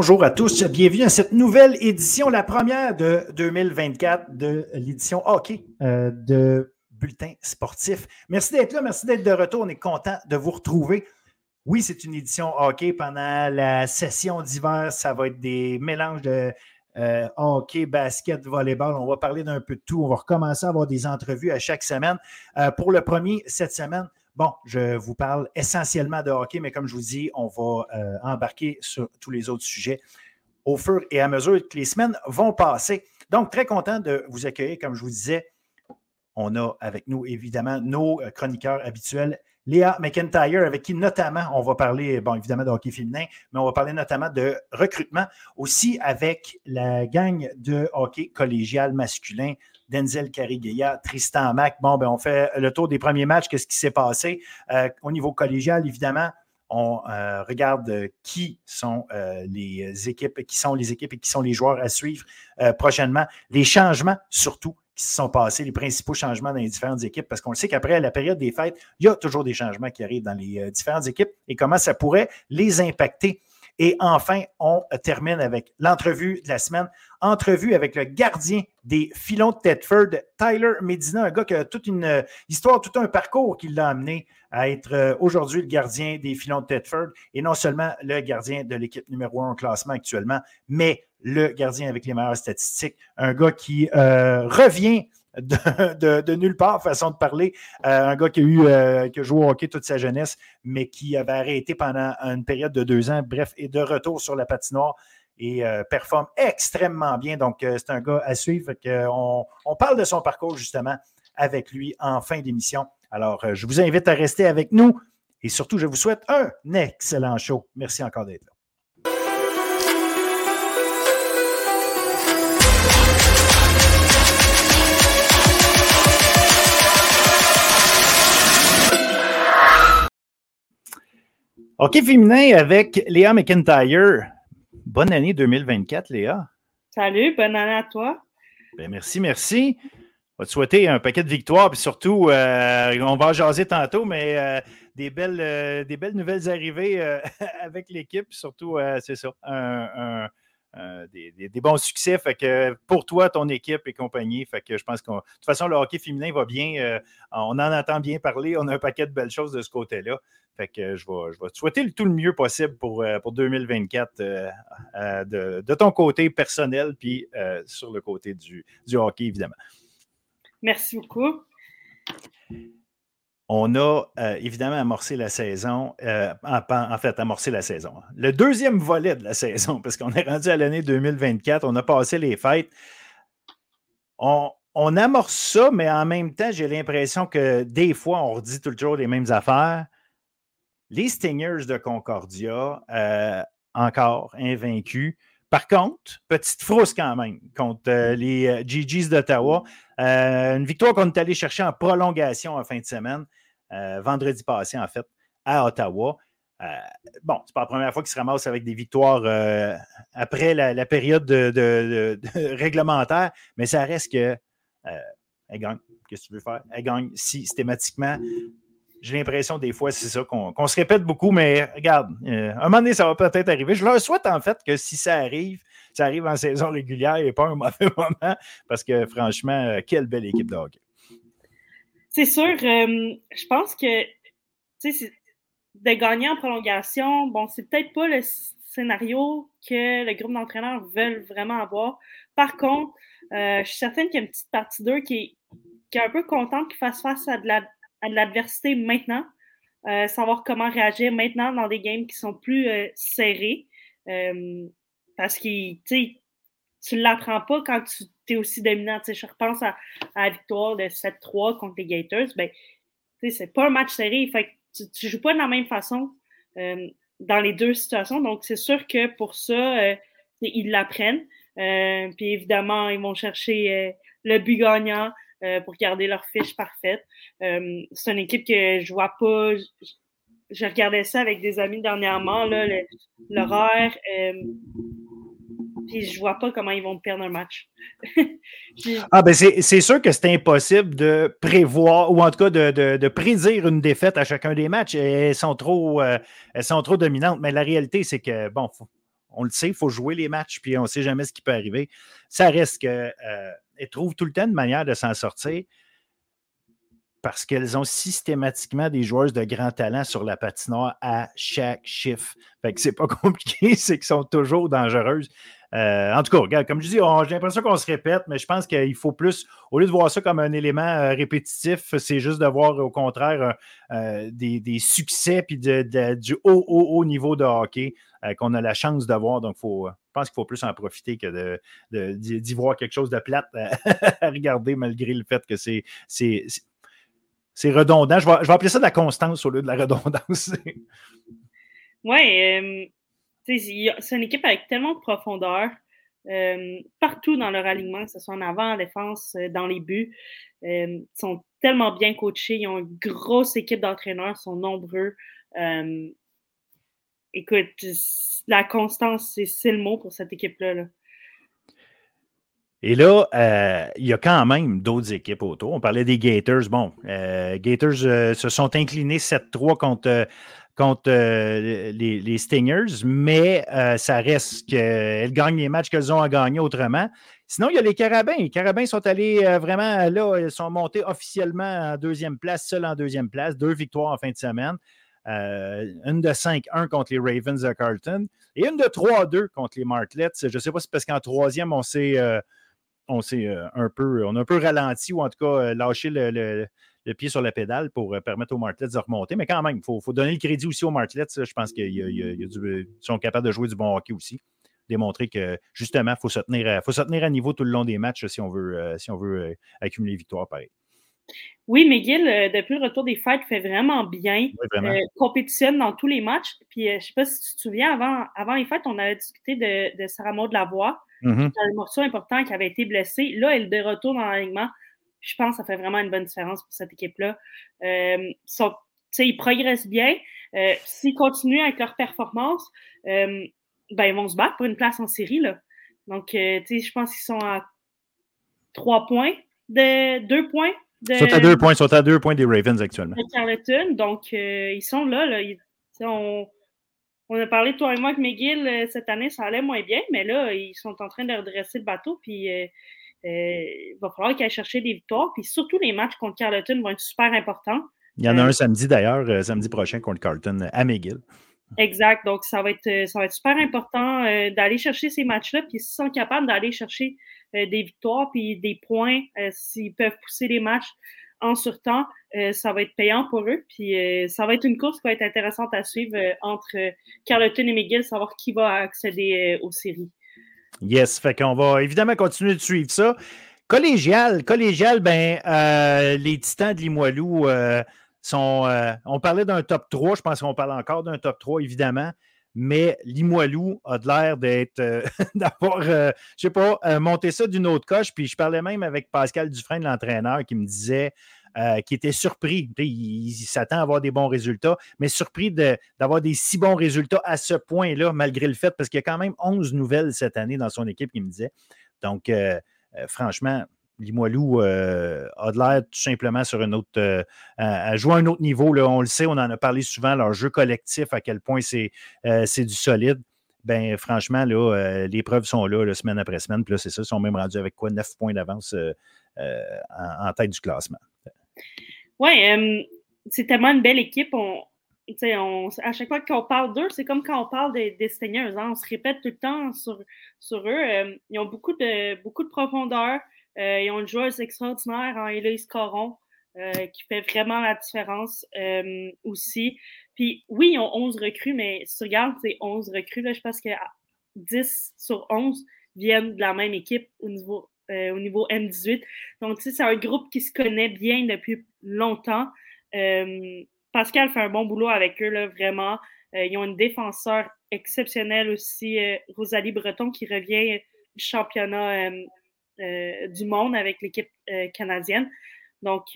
Bonjour à tous, bienvenue à cette nouvelle édition, la première de 2024 de l'édition hockey euh, de Bulletin sportif. Merci d'être là, merci d'être de retour, on est content de vous retrouver. Oui, c'est une édition hockey pendant la session d'hiver, ça va être des mélanges de euh, hockey, basket, volleyball. On va parler d'un peu de tout. On va recommencer à avoir des entrevues à chaque semaine. Euh, pour le premier, cette semaine, Bon, je vous parle essentiellement de hockey, mais comme je vous dis, on va euh, embarquer sur tous les autres sujets au fur et à mesure que les semaines vont passer. Donc, très content de vous accueillir. Comme je vous disais, on a avec nous évidemment nos euh, chroniqueurs habituels. Léa McIntyre, avec qui notamment on va parler, bon, évidemment de hockey féminin, mais on va parler notamment de recrutement, aussi avec la gang de hockey collégial masculin Denzel Carigueya, Tristan Mac. Bon, ben, on fait le tour des premiers matchs. Qu'est-ce qui s'est passé? Euh, au niveau collégial, évidemment, on euh, regarde qui sont euh, les équipes, qui sont les équipes et qui sont les joueurs à suivre prochainement. Les changements, surtout, qui se sont passés, les principaux changements dans les différentes équipes, parce qu'on sait qu'après la période des fêtes, il y a toujours des changements qui arrivent dans les différentes équipes et comment ça pourrait les impacter. Et enfin, on termine avec l'entrevue de la semaine. Entrevue avec le gardien des filons de Tedford, Tyler Medina, un gars qui a toute une euh, histoire, tout un parcours qui l'a amené à être euh, aujourd'hui le gardien des filons de Tedford et non seulement le gardien de l'équipe numéro un au classement actuellement, mais le gardien avec les meilleures statistiques. Un gars qui euh, revient de, nulle part, façon de parler. Euh, un gars qui a, eu, euh, qui a joué au hockey toute sa jeunesse, mais qui avait arrêté pendant une période de deux ans, bref, est de retour sur la patinoire et euh, performe extrêmement bien. Donc, c'est un gars à suivre. On, on, parle de son parcours justement avec lui en fin d'émission. Alors, je vous invite à rester avec nous et surtout, je vous souhaite un excellent show. Merci encore d'être là. OK féminin avec Léa McIntyre. Bonne année 2024, Léa. Salut, bonne année à toi. Ben, merci, merci. On va te souhaiter un paquet de victoires, puis surtout, euh, on va jaser tantôt, mais euh, des, belles, euh, des belles nouvelles arrivées avec l'équipe, surtout, c'est ça, un, euh, des, bons succès. Fait que pour toi, ton équipe et compagnie, fait que je pense que de toute façon, le hockey féminin va bien. Euh, on en entend bien parler. On a un paquet de belles choses de ce côté-là. Fait que je vais, je vais te souhaiter le tout le mieux possible pour, euh, pour 2024 de, de, ton côté personnel, puis sur le côté du hockey, évidemment. Merci beaucoup on a euh, évidemment amorcé la saison, euh, en, fait, amorcé la saison. Hein. Le deuxième volet de la saison, parce qu'on est rendu à l'année 2024, on a passé les fêtes. On, amorce ça, mais en même temps, j'ai l'impression que des fois, on redit toujours les mêmes affaires. Les Stingers de Concordia, euh, encore invaincus. Par contre, petite frousse quand même contre les GGs d'Ottawa. une victoire qu'on est allé chercher en prolongation en fin de semaine. Euh, vendredi passé, en fait, à Ottawa. Euh, bon, c'est pas la première fois qu'il se ramasse avec des victoires euh, après la, période de, réglementaire, mais ça reste que elle gagne. Qu'est-ce que tu veux faire? Elle gagne systématiquement. J'ai l'impression des fois, c'est ça, qu'on se répète beaucoup, mais regarde, un moment donné, ça va peut-être arriver. Je leur souhaite en fait que si ça arrive, ça arrive en saison régulière et pas un mauvais moment, parce que franchement, quelle belle équipe de hockey. C'est sûr, euh, je pense que de gagner en prolongation, bon, c'est peut-être pas le scénario que le groupe d'entraîneurs veulent vraiment avoir. Par contre, euh, je suis certaine qu'il y a une petite partie d'eux qui, qui, est un peu contente qu'ils fassent face à de l'adversité maintenant, euh, savoir comment réagir maintenant dans des games qui sont plus serrés. parce que tu ne l'apprends pas quand tu es aussi dominant. je repense à, la victoire de 7-3 contre les Gators. Ben, c'est pas un match serré. Fait tu ne joues pas de la même façon euh, dans les deux situations. Donc, c'est sûr que pour ça, euh, ils l'apprennent. Euh, puis évidemment, ils vont chercher le but gagnant pour garder leur fiche parfaite. c'est une équipe que je vois pas. Je, regardais ça avec des amis dernièrement, l'horaire puis je vois pas comment ils vont perdre un match. ah, ben c'est sûr que c'est impossible de prévoir, ou en tout cas de, prédire une défaite à chacun des matchs. Elles sont trop, euh, elles sont trop dominantes. Mais la réalité, c'est que, bon, on le sait, il faut jouer les matchs, puis on ne sait jamais ce qui peut arriver. Ça reste qu'elles euh, trouvent tout le temps une manière de s'en sortir parce qu'elles ont systématiquement des joueuses de grand talent sur la patinoire à chaque chiffre. Fait que c'est pas compliqué, c'est qu'elles sont toujours dangereuses. Euh, en tout cas, regarde, comme je dis, j'ai l'impression qu'on se répète, mais je pense qu'il faut plus, au lieu de voir ça comme un élément euh, répétitif, c'est juste de voir au contraire euh, des, succès puis du haut, haut, haut niveau de hockey qu'on a la chance de voir. Donc, faut, je pense qu'il faut plus en profiter que d'y de, voir quelque chose de plate à regarder malgré le fait que c'est c'est redondant. Je vais, appeler ça de la constance au lieu de la redondance. oui, c'est une équipe avec tellement de profondeur. Euh, partout dans leur alignement, que ce soit en avant, en défense, euh, dans les buts. Euh, ils sont tellement bien coachés. Ils ont une grosse équipe d'entraîneurs, ils sont nombreux. écoute, la constance, c'est le mot pour cette équipe-là. Et là, il y a quand même d'autres équipes autour. On parlait des Gators. Bon, Gators se sont inclinés 7-3 contre contre euh, les, Stingers, mais euh, ça reste qu'elles gagnent les matchs qu'elles ont à gagner autrement. Sinon, il y a les Carabins. Les Carabins sont allés euh, vraiment là, ils sont montés officiellement en deuxième place, seul en deuxième place, deux victoires en fin de semaine. une de 5-1 contre les Ravens de Carlton et une de 3-2 contre les Martlets. Je ne sais pas si c'est parce qu'en troisième, on s'est un peu, on a un peu ralenti ou en tout cas lâché le pied sur la pédale pour euh, permettre aux Martlets de remonter. Mais quand même, il faut, donner le crédit aussi aux Martlets. Je pense qu'ils sont capables de jouer du bon hockey aussi. Démontrer que justement, il faut, se tenir à, faut se tenir à niveau tout le long des matchs si on veut, euh, si on veut euh, accumuler victoires pareil. Oui, McGill, depuis le retour des fêtes, fait vraiment bien. compétitionne dans tous les matchs. Puis, je ne sais pas si tu te souviens, avant, avant les fêtes, on avait discuté de, de Sarah Maud Lavoie, mm un morceau important qui avait été blessé. Là, elle est de retour dans l'alignement je pense que ça fait vraiment une bonne différence pour cette équipe-là. Euh, ils progressent bien. Euh, s'ils continuent avec leur performance, euh, ben, ils vont se battre pour une place en série. Là. Donc, je pense qu'ils sont à trois points, de deux points. De, sont à deux points, sont à deux points des Ravens actuellement. donc ils sont là. là on, on, a parlé, toi et moi, avec McGill cette année, ça allait moins bien, mais là, ils sont en train de redresser le bateau. Puis il va falloir qu'elle chercher des victoires. Puis surtout, les matchs contre Carleton vont être super importants. Il y en a un euh, samedi d'ailleurs, euh, samedi prochain contre Carleton à McGill. Exact. Donc, ça va être, ça va être super important d'aller chercher ces matchs-là. Puis, s'ils sont capables d'aller chercher des victoires puis des points, s'ils peuvent pousser les matchs en surtemps, ça va être payant pour eux. Puis, ça va être une course qui va être intéressante à suivre entre Carleton et McGill, savoir qui va accéder aux séries. Yes, fait qu'on va évidemment continuer de suivre ça. Collégial, collégial, ben, euh, les Titans de Limoilou euh, sont. Euh, on parlait d'un top 3, je pense qu'on parle encore d'un top 3, évidemment, mais Limoilou a de l'air d'être. d'avoir, je sais pas, monté ça d'une autre coche. Puis je parlais même avec Pascal Dufresne, l'entraîneur, qui me disait euh, qui était surpris. Il, s'attend à avoir des bons résultats, mais surpris d'avoir des si bons résultats à ce point-là, malgré le fait, parce qu'il y a quand même 11 nouvelles cette année dans son équipe, qui me disait. Donc, euh, euh, franchement, Limoilou a de l'air tout simplement sur autre. à jouer à un autre niveau. Là, on le sait, on en a parlé souvent, leur jeu collectif, à quel point c'est du solide. Ben, franchement, là, les preuves sont là, semaine après semaine. Puis là, c'est ça, ils sont même rendus avec quoi? 9 points d'avance en, tête du classement. Oui, c'est tellement une belle équipe. On, à chaque fois qu'on parle d'eux, c'est comme quand on parle des, des Seigneurs. Hein. on se répète tout le temps sur, eux. ils ont beaucoup de, beaucoup de profondeur. Euh, ils ont une joueuse extraordinaire en Héloïse Coron euh, qui fait vraiment la différence aussi. Puis oui, ils ont 11 recrues, mais si tu regardes ces 11 recrues, je pense que 10 sur 11 viennent de la même équipe au niveau euh, au niveau M18. Donc, tu sais, c'est un groupe qui se connaît bien depuis longtemps. Euh, Pascal fait un bon boulot avec eux, là, vraiment. Euh, ils ont une défenseur exceptionnelle aussi, Rosalie Breton, qui revient du championnat du monde avec l'équipe canadienne. Donc,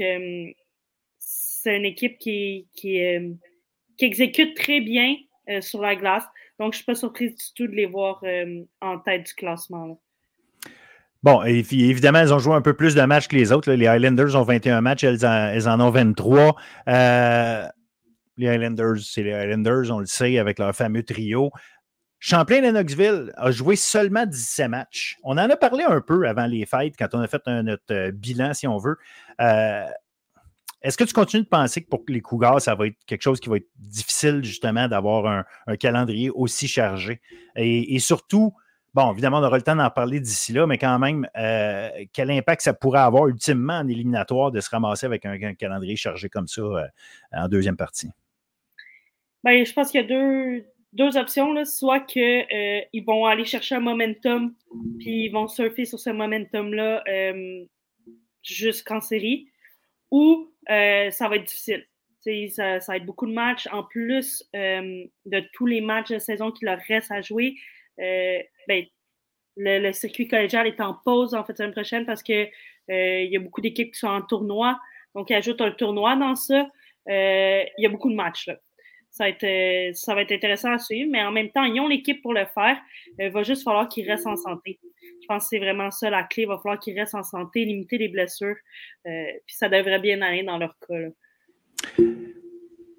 c'est une équipe qui, qui, qui, exécute très bien sur la glace. Donc, je ne suis pas surprise du tout de les voir en tête du classement. Bon, évidemment, elles ont joué un peu plus de matchs que les autres. Les Highlanders ont 21 matchs, elles en, ont 23. Euh, les Highlanders, c'est les Highlanders, on le sait, avec leur fameux trio. Champlain-Lennoxville a joué seulement 17 matchs. On en a parlé un peu avant les fêtes, quand on a fait notre bilan, si on veut. Est-ce que tu continues de penser que pour les Cougars, ça va être quelque chose qui va être difficile, justement, d'avoir un, calendrier aussi chargé? Et, surtout, bon, évidemment, on aura le temps d'en parler d'ici là, mais quand même, quel impact ça pourrait avoir ultimement en éliminatoire de se ramasser avec un, calendrier chargé comme ça en deuxième partie? Bien, je pense qu'il y a deux, deux options, là, soit qu'ils euh, vont aller chercher un momentum, puis ils vont surfer sur ce momentum-là euh, jusqu'en série, ou euh, ça va être difficile. Ça, va être beaucoup de matchs. En plus de tous les matchs de saison qui leur restent à jouer, ben, le, circuit collégial est en pause en fait semaine prochaine parce qu'il il y a beaucoup d'équipes qui sont en tournoi. Donc, ils ajoutent un tournoi dans ça. il y a beaucoup de matchs. Là. Ça va, être, euh, ça va être intéressant à suivre, mais en même temps, ils ont l'équipe pour le faire. Il va juste falloir qu'ils restent en santé. Je pense que c'est vraiment ça la clé. Il va falloir qu'ils restent en santé, limiter les blessures. Euh, puis ça devrait bien aller dans leur cas.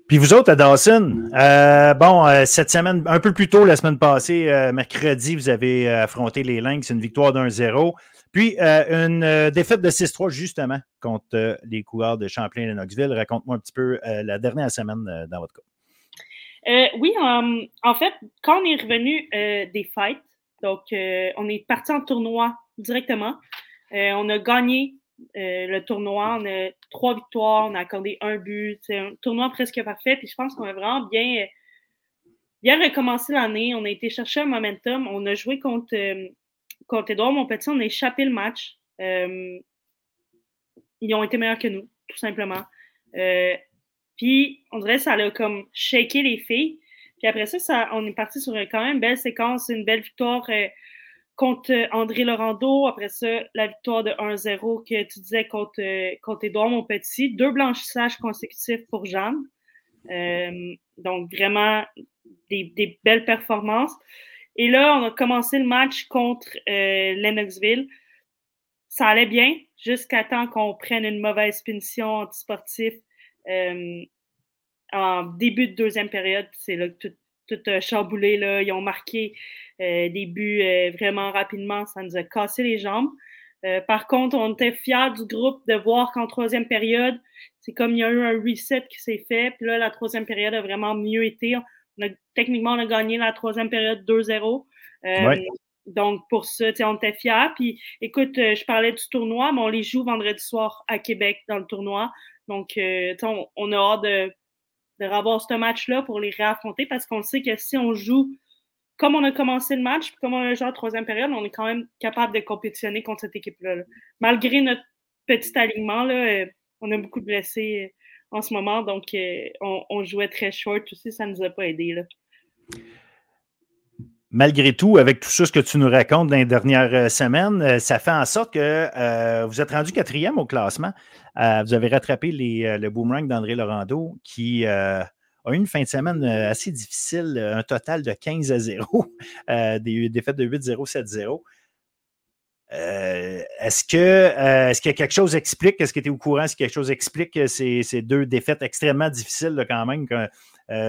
Puis vous autres à Dawson, euh, bon, cette semaine, un peu plus tôt la semaine passée, mercredi, vous avez affronté les Lynx, une victoire d'un 0 Puis une défaite de 6-3 justement contre les coureurs de Champlain-Lennoxville. Raconte-moi un petit peu la dernière semaine dans votre cas. Euh, oui, en fait, quand on est revenu euh, des fights, donc euh, on est parti en tournoi directement. on a gagné le tournoi, on a trois victoires, on a accordé un but. C'est un tournoi presque parfait. Puis je pense qu'on a vraiment bien, bien recommencé l'année. On a été chercher un momentum. On a joué contre, contre Edouard Montpetit. On a échappé le match. ils ont été meilleurs que nous, tout simplement. Puis, on dirait que ça a comme shaké les filles. Puis après ça, ça on est parti sur quand même une belle séquence, une belle victoire euh, contre euh, André Laurando. Après ça, la victoire de 1-0 que tu disais contre, euh, contre Edouard Monpetit. Deux blanchissages consécutifs pour Jeanne. donc, vraiment des, des, belles performances. Et là, on a commencé le match contre Lennoxville. Ça allait bien jusqu'à temps qu'on prenne une mauvaise punition antisportive euh, en début de deuxième période, c'est là que tout, tout a chamboulé. Là. Ils ont marqué euh, des buts euh, vraiment rapidement. Ça nous a cassé les jambes. par contre, on était fiers du groupe de voir qu'en troisième période, c'est comme il y a eu un reset qui s'est fait. Puis là, la troisième période a vraiment mieux été. techniquement, on a gagné la troisième période 2-0. Donc, pour ça, on était fiers. Puis, écoute, je parlais du tournoi, mais on les joue vendredi soir à Québec dans le tournoi. Donc, euh, on, a hâte de, de revoir ce match-là pour les réaffronter parce qu'on sait que si on joue comme on a commencé le match, comme on a joué en troisième période, on est quand même capable de compétitionner contre cette équipe-là. Malgré notre petit alignement, là, euh, on a beaucoup de blessés euh, en ce moment, donc on, on, jouait très short aussi, ça ne nous a pas aidé. Malgré tout, avec tout ça, ce que tu nous racontes dans les dernières euh, semaines, euh, ça fait en sorte que euh, vous êtes rendu quatrième au classement. vous avez rattrapé le boomerang d'André Laurando, qui a eu une fin de semaine assez difficile, un total de 15 à 0, des défaites de 8-0, 7-0. est-ce que est-ce que quelque chose explique, est-ce que tu es au courant, est-ce que quelque chose explique ces, ces deux défaites extrêmement difficiles quand même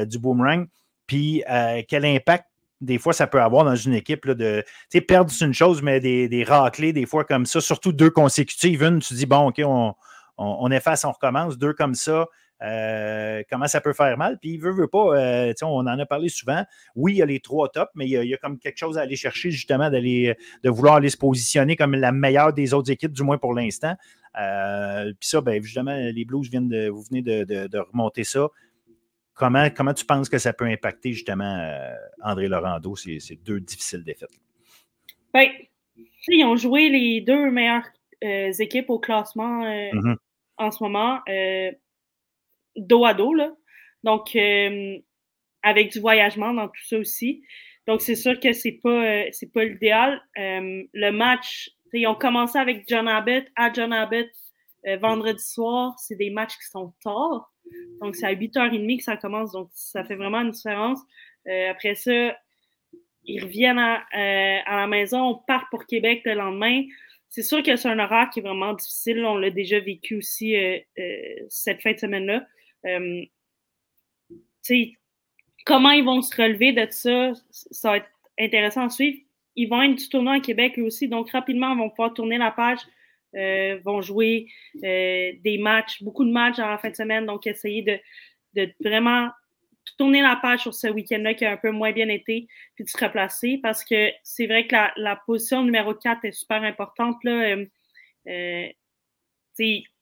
du boomerang? Puis quel impact des fois, ça peut avoir dans une équipe là, de. Perdre, c'est une chose, mais des, des raclés, des fois comme ça, surtout deux consécutives. Une, tu dis, bon, OK, on, on, efface, on recommence. Deux comme ça, euh, comment ça peut faire mal? Puis veut, veut pas, euh, on en a parlé souvent. Oui, il y a les trois tops, mais il y, a, comme quelque chose à aller chercher, justement, d'aller, de vouloir aller se positionner comme la meilleure des autres équipes, du moins pour l'instant. Euh, puis ça, bien, justement, les Blues viennent de, vous venez de, de remonter ça. Comment, comment tu penses que ça peut impacter justement euh, André Laurando, ces, ces, deux difficiles défaites? Bien, ils ont joué les deux meilleures euh, équipes au classement euh, mm-hmm. en ce moment, dos à dos. Là. Donc, avec du voyagement dans tout ça aussi. Donc, c'est sûr que c'est pas, c'est pas l'idéal. le match, ils ont commencé avec John Abbott à John Abbott vendredi soir. C'est des matchs qui sont tard. Donc, c'est à 8h30 que ça commence. Donc, ça fait vraiment une différence. Euh, après ça, ils reviennent à, euh, à, la maison, on part pour Québec le lendemain. C'est sûr que c'est un horaire qui est vraiment difficile. On l'a déjà vécu aussi euh, cette fin de semaine-là. comment ils vont se relever de ça, ça va être intéressant à suivre. Ils vont être du tournoi à Québec aussi, donc rapidement, ils vont pouvoir tourner la page, euh, vont jouer euh, des matchs, beaucoup de matchs en fin de semaine, donc essayer de, de vraiment tourner la page sur ce week-end-là qui a un peu moins bien été, puis de se replacer parce que c'est vrai que la, la, position numéro 4 est super importante. Là. Euh,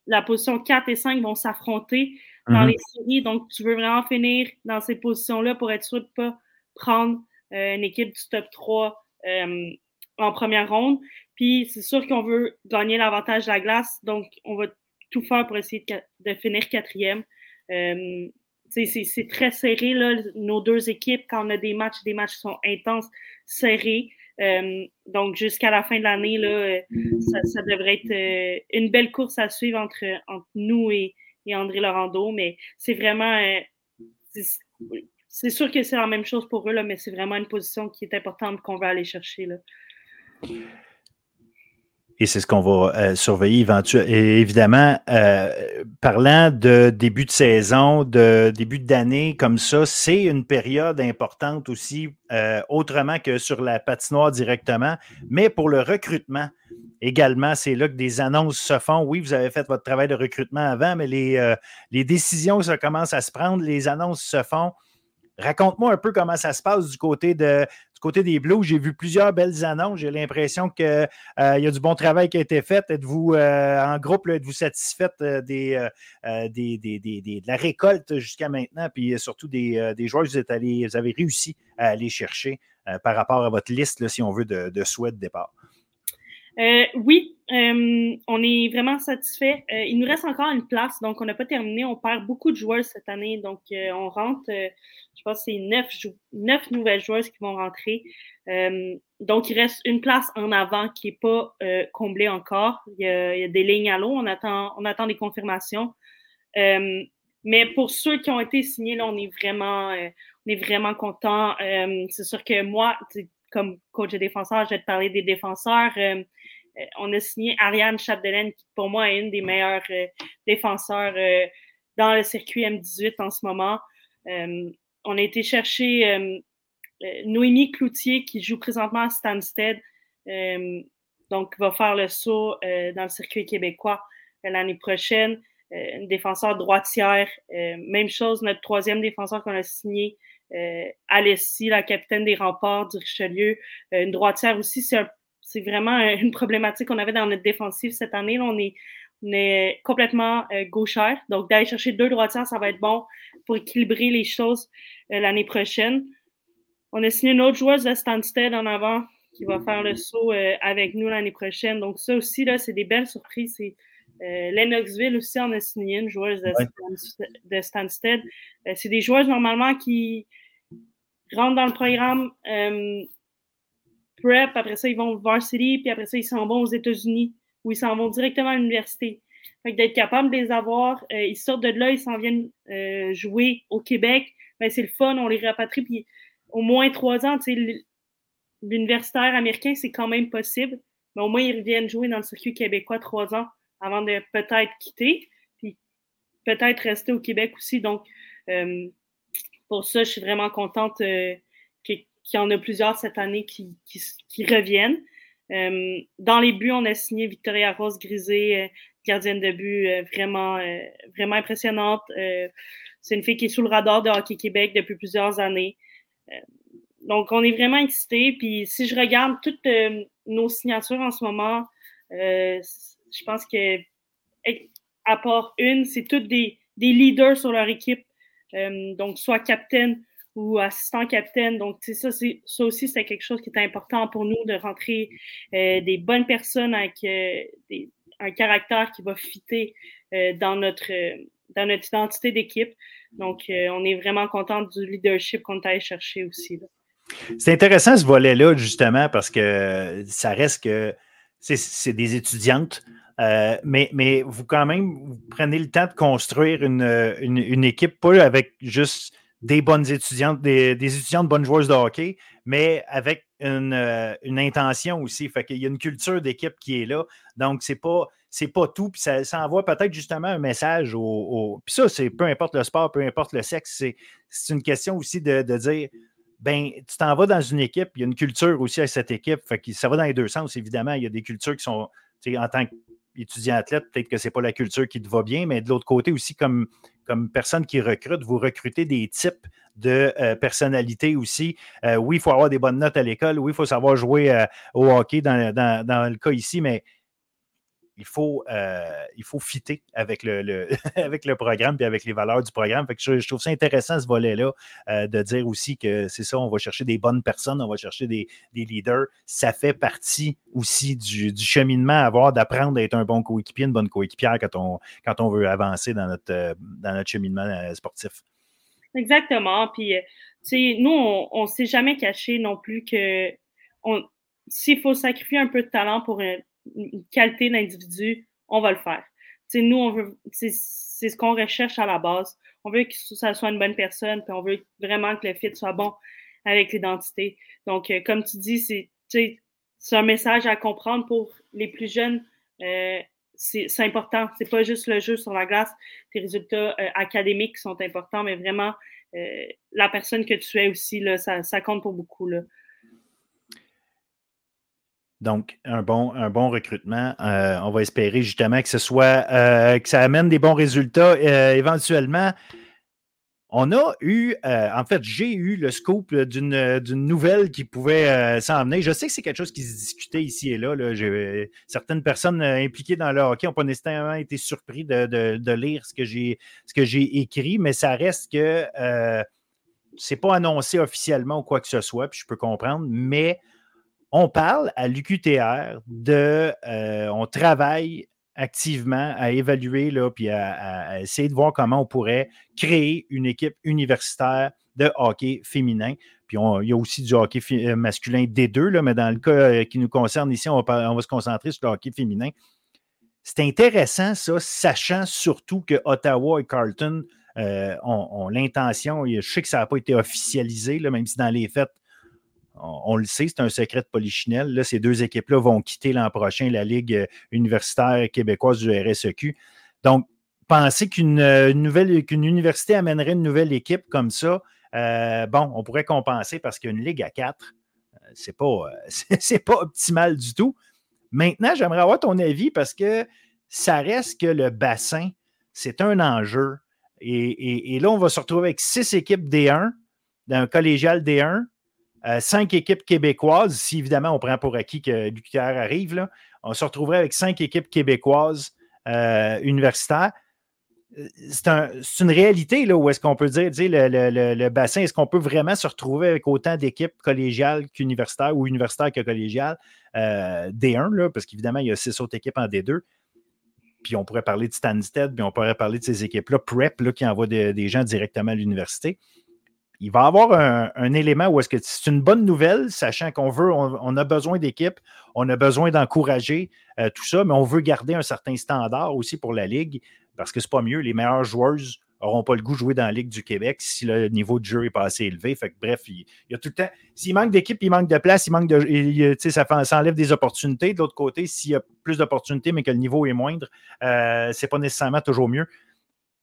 la position 4 et 5 vont s'affronter dans mm-hmm. les séries, donc tu veux vraiment finir dans ces positions-là pour être sûr de ne pas prendre une équipe du top 3 euh, en première ronde. Puis c'est sûr qu'on veut gagner l'avantage de la glace, donc on va tout faire pour essayer de, finir quatrième. Euh, c'est très serré, là, nos deux équipes, quand on a des matchs, des matchs sont intenses, serrés. Euh, donc, jusqu'à la fin de l'année, euh, ça, ça, devrait être euh, une belle course à suivre entre, entre nous et, et André Laurando, mais c'est vraiment. c'est sûr que c'est la même chose pour eux, là, mais c'est vraiment une position qui est importante qu'on va aller chercher. Là. Et c'est ce qu'on va euh, surveiller éventuellement. évidemment, euh, parlant de début de saison, de début d'année comme ça, c'est une période importante aussi, euh, autrement que sur la patinoire directement, mais pour le recrutement également, c'est là que des annonces se font. Oui, vous avez fait votre travail de recrutement avant, mais les, les décisions, ça commence à se prendre, les annonces se font. Raconte-moi un peu comment ça se passe du côté, de, côté des Blues. J'ai vu plusieurs belles annonces. J'ai l'impression qu'il euh, y a du bon travail qui a été fait. Êtes-vous euh, en groupe, êtes-vous satisfaite euh, de la récolte jusqu'à maintenant, puis surtout des, joueurs que vous, êtes allés, avez réussi à aller chercher par rapport à votre liste, si on veut, de souhaits de départ? Euh, oui, euh, on est vraiment satisfait. Euh, il nous reste encore une place, donc on n'a pas terminé. On perd beaucoup de joueurs cette année, donc on rentre, je pense que c'est neuf, neuf nouvelles joueuses qui vont rentrer. donc il reste une place en avant qui n'est pas comblée encore. Il y, a, il y, a, des lignes à l'eau, on attend, on attend des confirmations. mais pour ceux qui ont été signés, là, on est vraiment, on est vraiment content. c'est sûr que moi, comme coach de défenseur, je vais te parler des défenseurs. Euh, euh, on a signé Ariane Chapdelaine, qui pour moi est une des meilleures euh, défenseurs dans le circuit M18 en ce moment. on a été chercher Noémie Cloutier, qui joue présentement à Stansted, donc va faire le saut dans le circuit québécois l'année prochaine. une défenseur droitière. même chose, notre troisième défenseur qu'on a signé, euh, Alessie, la capitaine des remparts du Richelieu, euh, une droitière aussi, c'est vraiment une problématique qu'on avait dans notre défensive cette année. Là, on est, on est complètement euh, gauchère. Donc, d'aller chercher deux droitières, ça va être bon pour équilibrer les choses euh, l'année prochaine. On a signé une autre joueuse de Stansted en avant qui va faire le saut euh, avec nous l'année prochaine. Donc, ça aussi, là, c'est des belles surprises. C'est, euh, Lennoxville aussi en a signé une joueuse de, de Stansted. c'est des joueuses normalement qui, rentrent dans le programme euh, prep, après ça, ils vont varsity, puis après ça, ils s'en vont aux États-Unis, ou ils s'en vont directement à l'université. Fait que d'être capable de les avoir, euh, ils sortent de là, ils s'en viennent euh, jouer au Québec, ben, c'est le fun, on les rapatrie, puis au moins trois ans, l'universitaire américain, c'est quand même possible, mais au moins, ils reviennent jouer dans le circuit québécois trois ans avant de peut-être quitter, puis peut-être rester au Québec aussi. Donc, euh, pour ça, je suis vraiment contente euh, qu'il y en a plusieurs cette année qui, qui, reviennent. Euh, dans les buts, on a signé Victoria Rose Grisé, euh, gardienne de but, vraiment, vraiment impressionnante. c'est une fille qui est sous le radar de Hockey Québec depuis plusieurs années. donc, on est vraiment excités. Puis, si je regarde toutes nos signatures en ce moment, je pense que, à part une, c'est toutes des, des leaders sur leur équipe. Euh, donc, soit capitaine ou assistant capitaine. Donc, ça, ça aussi, c'est quelque chose qui est important pour nous de rentrer euh, des bonnes personnes avec euh, un caractère qui va fitter dans, notre, dans notre identité d'équipe. Donc, on est vraiment content du leadership qu'on est allé chercher aussi. C'est intéressant ce volet-là, justement, parce que ça reste que c'est des étudiantes. Euh, mais, mais vous, quand même, vous prenez le temps de construire une, une, équipe, pas avec juste des bonnes étudiantes, des, des, étudiantes bonnes joueuses de hockey, mais avec une, euh, une intention aussi. Fait qu'il y a une culture d'équipe qui est là. Donc, c'est pas. C'est pas tout, puis ça, envoie peut-être justement un message au. Puis ça, c'est peu importe le sport, peu importe le sexe, c'est une question aussi de, de dire ben, tu t'en vas dans une équipe, il y a une culture aussi à cette équipe. Fait que ça va dans les deux sens, évidemment. Il y a des cultures qui sont, en tant qu'étudiant athlète, peut-être que ce n'est pas la culture qui te va bien, mais de l'autre côté aussi, comme, comme personne qui recrute, vous recrutez des types de euh, personnalités aussi. Euh, oui, il faut avoir des bonnes notes à l'école. Oui, il faut savoir jouer euh, au hockey dans, dans, le cas ici, mais il faut, euh, il faut fitter avec le, avec le programme et avec les valeurs du programme. Fait que je, trouve ça intéressant ce volet-là euh, de dire aussi que c'est ça, on va chercher des bonnes personnes, on va chercher des, leaders. Ça fait partie aussi du, cheminement à avoir d'apprendre à être un bon coéquipier, une bonne coéquipière quand on, quand on veut avancer dans notre, euh, dans notre cheminement sportif. Exactement. Puis, nous, on ne s'est jamais caché non plus que s'il faut sacrifier un peu de talent pour une qualité d'individu, on va le faire. nous, on veut, c'est ce qu'on recherche à la base. On veut que ça soit une bonne personne, puis on veut vraiment que le fit soit bon avec l'identité. Donc, euh, comme tu dis, c'est un message à comprendre pour les plus jeunes. Euh, c'est important. C'est pas juste le jeu sur la glace, tes résultats euh, académiques sont importants, mais vraiment la personne que tu es aussi, là, ça, ça compte pour beaucoup. Là. Donc, un bon, recrutement. Euh, on va espérer justement que ce soit euh, que ça amène des bons résultats euh, éventuellement. On a eu, en fait, j'ai eu le scoop d'une nouvelle qui pouvait s'en amener. Je sais que c'est quelque chose qui se discutait ici et là. certaines personnes impliquées dans le hockey n'ont pas nécessairement été surpris de, lire ce que j'ai écrit, mais ça reste que c'est pas annoncé officiellement ou quoi que ce soit, puis je peux comprendre, mais on parle à l'UQTR de. Euh, on travaille activement à évaluer, là, puis à, essayer de voir comment on pourrait créer une équipe universitaire de hockey féminin. Puis il y a aussi du hockey euh, masculin des deux, là, mais dans le cas euh, qui nous concerne ici, on va, se concentrer sur le hockey féminin. C'est intéressant, ça, sachant surtout que Ottawa et Carleton ont, l'intention, je sais que ça n'a pas été officialisé, là, même si dans les faits, on, le sait, c'est un secret de polichinelle. Ces deux équipes-là vont quitter l'an prochain la Ligue euh, universitaire québécoise du RSEQ. Donc, penser qu'une euh, nouvelle qu'une université amènerait une nouvelle équipe comme ça, euh, bon, on pourrait compenser parce qu'une Ligue à quatre, c'est pas, pas optimal du tout. Maintenant, j'aimerais avoir ton avis parce que ça reste que le bassin, c'est un enjeu. Et, et, là, on va se retrouver avec six équipes D1, d'un collégial D1, euh, cinq équipes québécoises, si évidemment on prend pour acquis que l'UQTR arrive, on se retrouverait avec cinq équipes québécoises euh, universitaires. Euh, c'est une réalité là, où est-ce qu'on peut dire, le, bassin, est-ce qu'on peut vraiment se retrouver avec autant d'équipes collégiales qu'universitaires ou universitaires que collégiales? D1, là, parce qu'évidemment, il y a six autres équipes en D2 puis on pourrait parler de Stansted, puis on pourrait parler de ces équipes-là, PrEP, là, qui envoient des gens directement à l'université il va avoir un, élément où est-ce que c'est une bonne nouvelle, sachant qu'on veut, on, a besoin d'équipe, on a besoin d'encourager euh, tout ça, mais on veut garder un certain standard aussi pour la Ligue, parce que c'est pas mieux. Les meilleurs joueurs n'auront pas le goût de jouer dans la Ligue du Québec si le niveau de jeu n'est pas assez élevé. Fait que, bref, il, y a tout le temps. S'il manque d'équipe, il manque de place, il manque de. ça, ça enlève des opportunités. De l'autre côté, s'il y a plus d'opportunités, mais que le niveau est moindre, euh, c'est pas nécessairement toujours mieux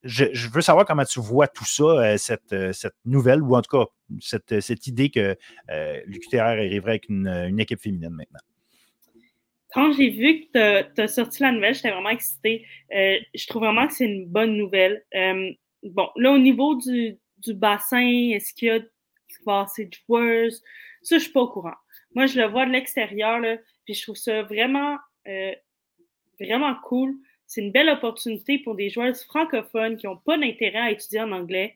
je, veux savoir comment tu vois tout ça, euh, euh, cette, nouvelle, ou en tout cas, cette, euh, idée que l'UQTR arriverait avec une, équipe féminine maintenant. Quand j'ai vu que tu as, sorti la nouvelle, j'étais vraiment excitée. je trouve vraiment que c'est une bonne nouvelle. bon, là, au niveau du, bassin, est-ce qu'il y a assez de joueurs? Ça, je ne suis pas au courant. Moi, je le vois de l'extérieur, puis je trouve ça vraiment, vraiment cool c'est une belle opportunité pour des joueurs francophones qui n'ont pas d'intérêt à étudier en anglais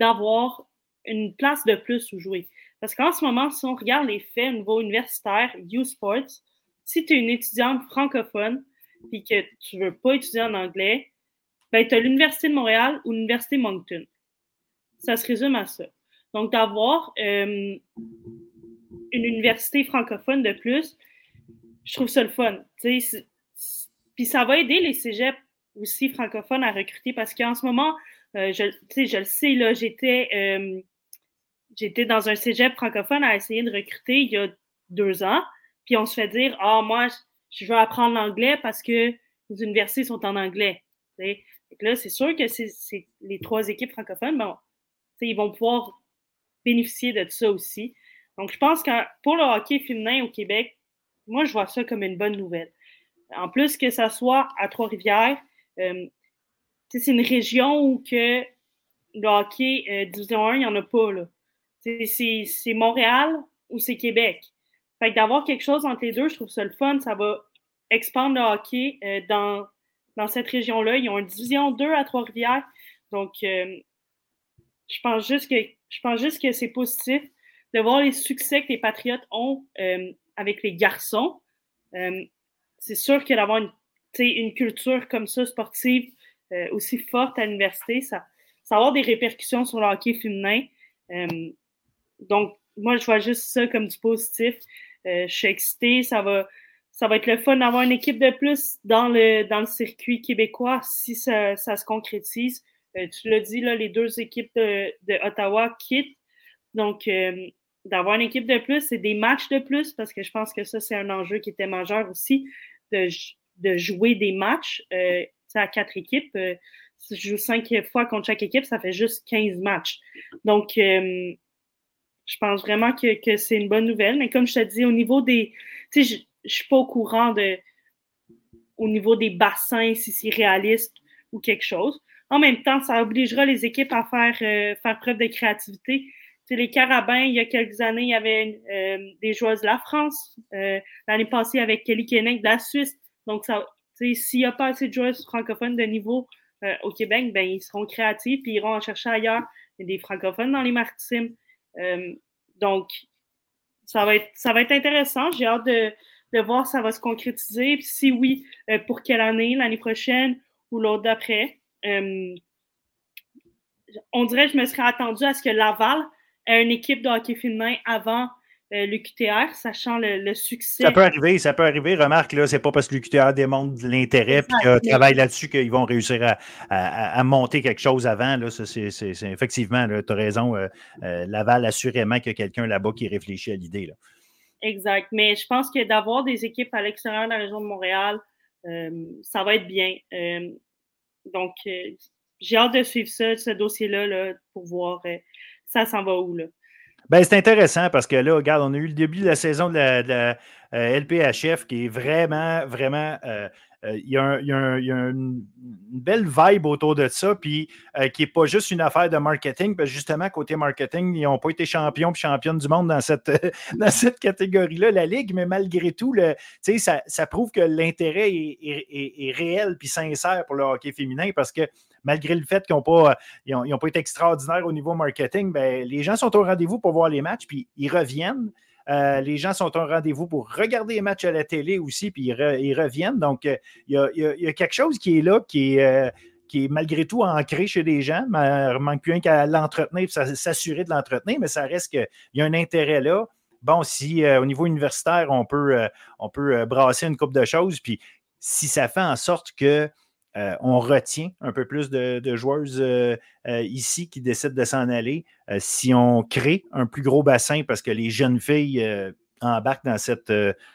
d'avoir une place de plus où jouer. Parce qu'en ce moment, si on regarde les faits au niveau universitaire, U-Sports, si tu es une étudiante francophone et que tu ne veux pas étudier en anglais, ben, tu as l'Université de Montréal ou l'Université Moncton. Ça se résume à ça. Donc, d'avoir euh, une université francophone de plus, je trouve ça le fun. Puis ça va aider les cégeps aussi francophones à recruter parce qu'en ce moment, euh, je, je le sais, là, j'étais, euh, j'étais dans un cégep francophone à essayer de recruter il y a deux ans. Puis on se fait dire Ah, moi, je veux apprendre l'anglais parce que les universités sont en anglais. là, c'est sûr que c'est, les trois équipes francophones, bon, ils vont pouvoir bénéficier de ça aussi. Donc, je pense que pour le hockey féminin au Québec, moi, je vois ça comme une bonne nouvelle. En plus que ça soit à Trois-Rivières, euh, c'est une région où que le hockey euh, Division 1, il n'y en a pas. C'est Montréal ou c'est Québec. Fait que d'avoir quelque chose entre les deux, je trouve ça le fun. Ça va expandre le hockey euh, dans, dans cette région-là. Ils ont une division 2 à Trois-Rivières. Donc, je pense juste que pense juste que c'est positif de voir les succès que les Patriotes ont avec les garçons. C'est sûr que d'avoir une, culture comme ça, sportive, aussi forte à l'université, ça, va avoir des répercussions sur le hockey féminin. donc, moi, je vois juste ça comme du positif. je suis excitée. Ça va, être le fun d'avoir une équipe de plus dans le, circuit québécois si ça, se concrétise. Euh, tu l'as dit, là, les deux équipes de, Ottawa quittent. Donc, euh, d'avoir une équipe de plus, c'est des matchs de plus parce que je pense que ça, c'est un enjeu qui était majeur aussi de, jouer des matchs euh, à quatre équipes. si je joue cinq fois contre chaque équipe, ça fait juste 15 matchs. Donc, je pense vraiment que, c'est une bonne nouvelle. Mais comme je te dis, au niveau des. Tu sais, je suis pas au courant de au niveau des bassins, si c'est réaliste ou quelque chose. En même temps, ça obligera les équipes à faire, euh, faire preuve de créativité. Les Carabins, il y a quelques années, il y avait euh, des joueuses de la France. Euh, l'année passée, avec Kelly Koenig de la Suisse. Donc, s'il n'y a pas assez de joueuses francophones de niveau au Québec, ben, ils seront créatifs et iront en chercher ailleurs. Des francophones dans les maritimes. donc, ça va, être, ça va être intéressant. J'ai hâte de, de voir si ça va se concrétiser. Puis si oui, euh, pour quelle année, l'année prochaine ou l'autre d'après? Euh, on dirait que je me serais attendu à ce que Laval ait une équipe de hockey féminin avant euh, l'UQTR, sachant le, succès. Ça peut arriver, ça peut arriver. Remarque, là, c'est pas parce que l'UQTR démontre l'intérêt et qu'ils travaillent là-dessus qu'ils vont réussir à, monter quelque chose avant. Là. c'est, effectivement, tu as raison. Laval, assurément qu'il y a quelqu'un là-bas qui réfléchit à l'idée. Là. Exact. Mais je pense que d'avoir des équipes à l'extérieur de la région de Montréal, euh, ça va être bien. Euh, donc, euh, j'ai hâte de suivre ça, ce dossier-là, là, pour voir ça s'en va où. Là? Ben, c'est intéressant parce que là, regarde, on a eu le début de la saison de la, LPHF qui est vraiment, vraiment euh, il y a, une, belle vibe autour de ça, puis euh, qui n'est pas juste une affaire de marketing, parce justement, côté marketing, ils n'ont pas été champions et championnes du monde dans cette, cette catégorie-là, la Ligue, mais malgré tout, ça, ça prouve que l'intérêt est, réel puis sincère pour le hockey féminin parce que malgré le fait qu'ils n'ont pas, ils pas été extraordinaires au niveau marketing, ben, les gens sont au rendez-vous pour voir les matchs, puis ils reviennent. Euh, les gens sont au rendez-vous pour regarder les matchs à la télé aussi, puis ils, reviennent. Donc, euh, il y, a, quelque chose qui est là, qui est, euh, malgré tout ancré chez les gens. Il ne manque plus qu'à l'entretenir, s'assurer de l'entretenir, mais ça reste qu'il y a un intérêt là. Bon, si au niveau universitaire, on peut, on peut brasser une coupe de choses, puis si ça fait en sorte que euh, on retient un peu plus de, joueuses euh, euh, ici qui décident de s'en aller. si on crée un plus gros bassin parce que les jeunes filles embarquent dans cette,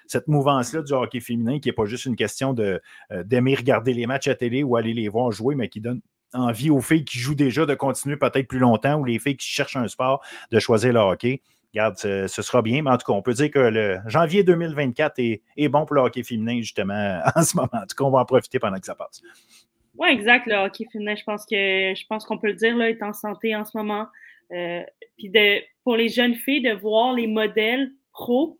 cette mouvance-là du hockey féminin, qui n'est pas juste une question d'aimer regarder les matchs à télé ou aller les voir jouer, mais qui donne envie aux filles qui jouent déjà de continuer peut-être plus longtemps ou les filles qui cherchent un sport de choisir le hockey regarde, ce, sera bien. Mais en tout cas, on peut dire que le janvier 2024 est, bon pour le hockey féminin, justement, en ce moment. En tout cas, on va en profiter pendant que ça passe. Oui, exact. Le hockey féminin, je pense que je pense qu'on peut le dire, là, est en santé en ce moment. Euh, puis pour les jeunes filles, de voir les modèles pro,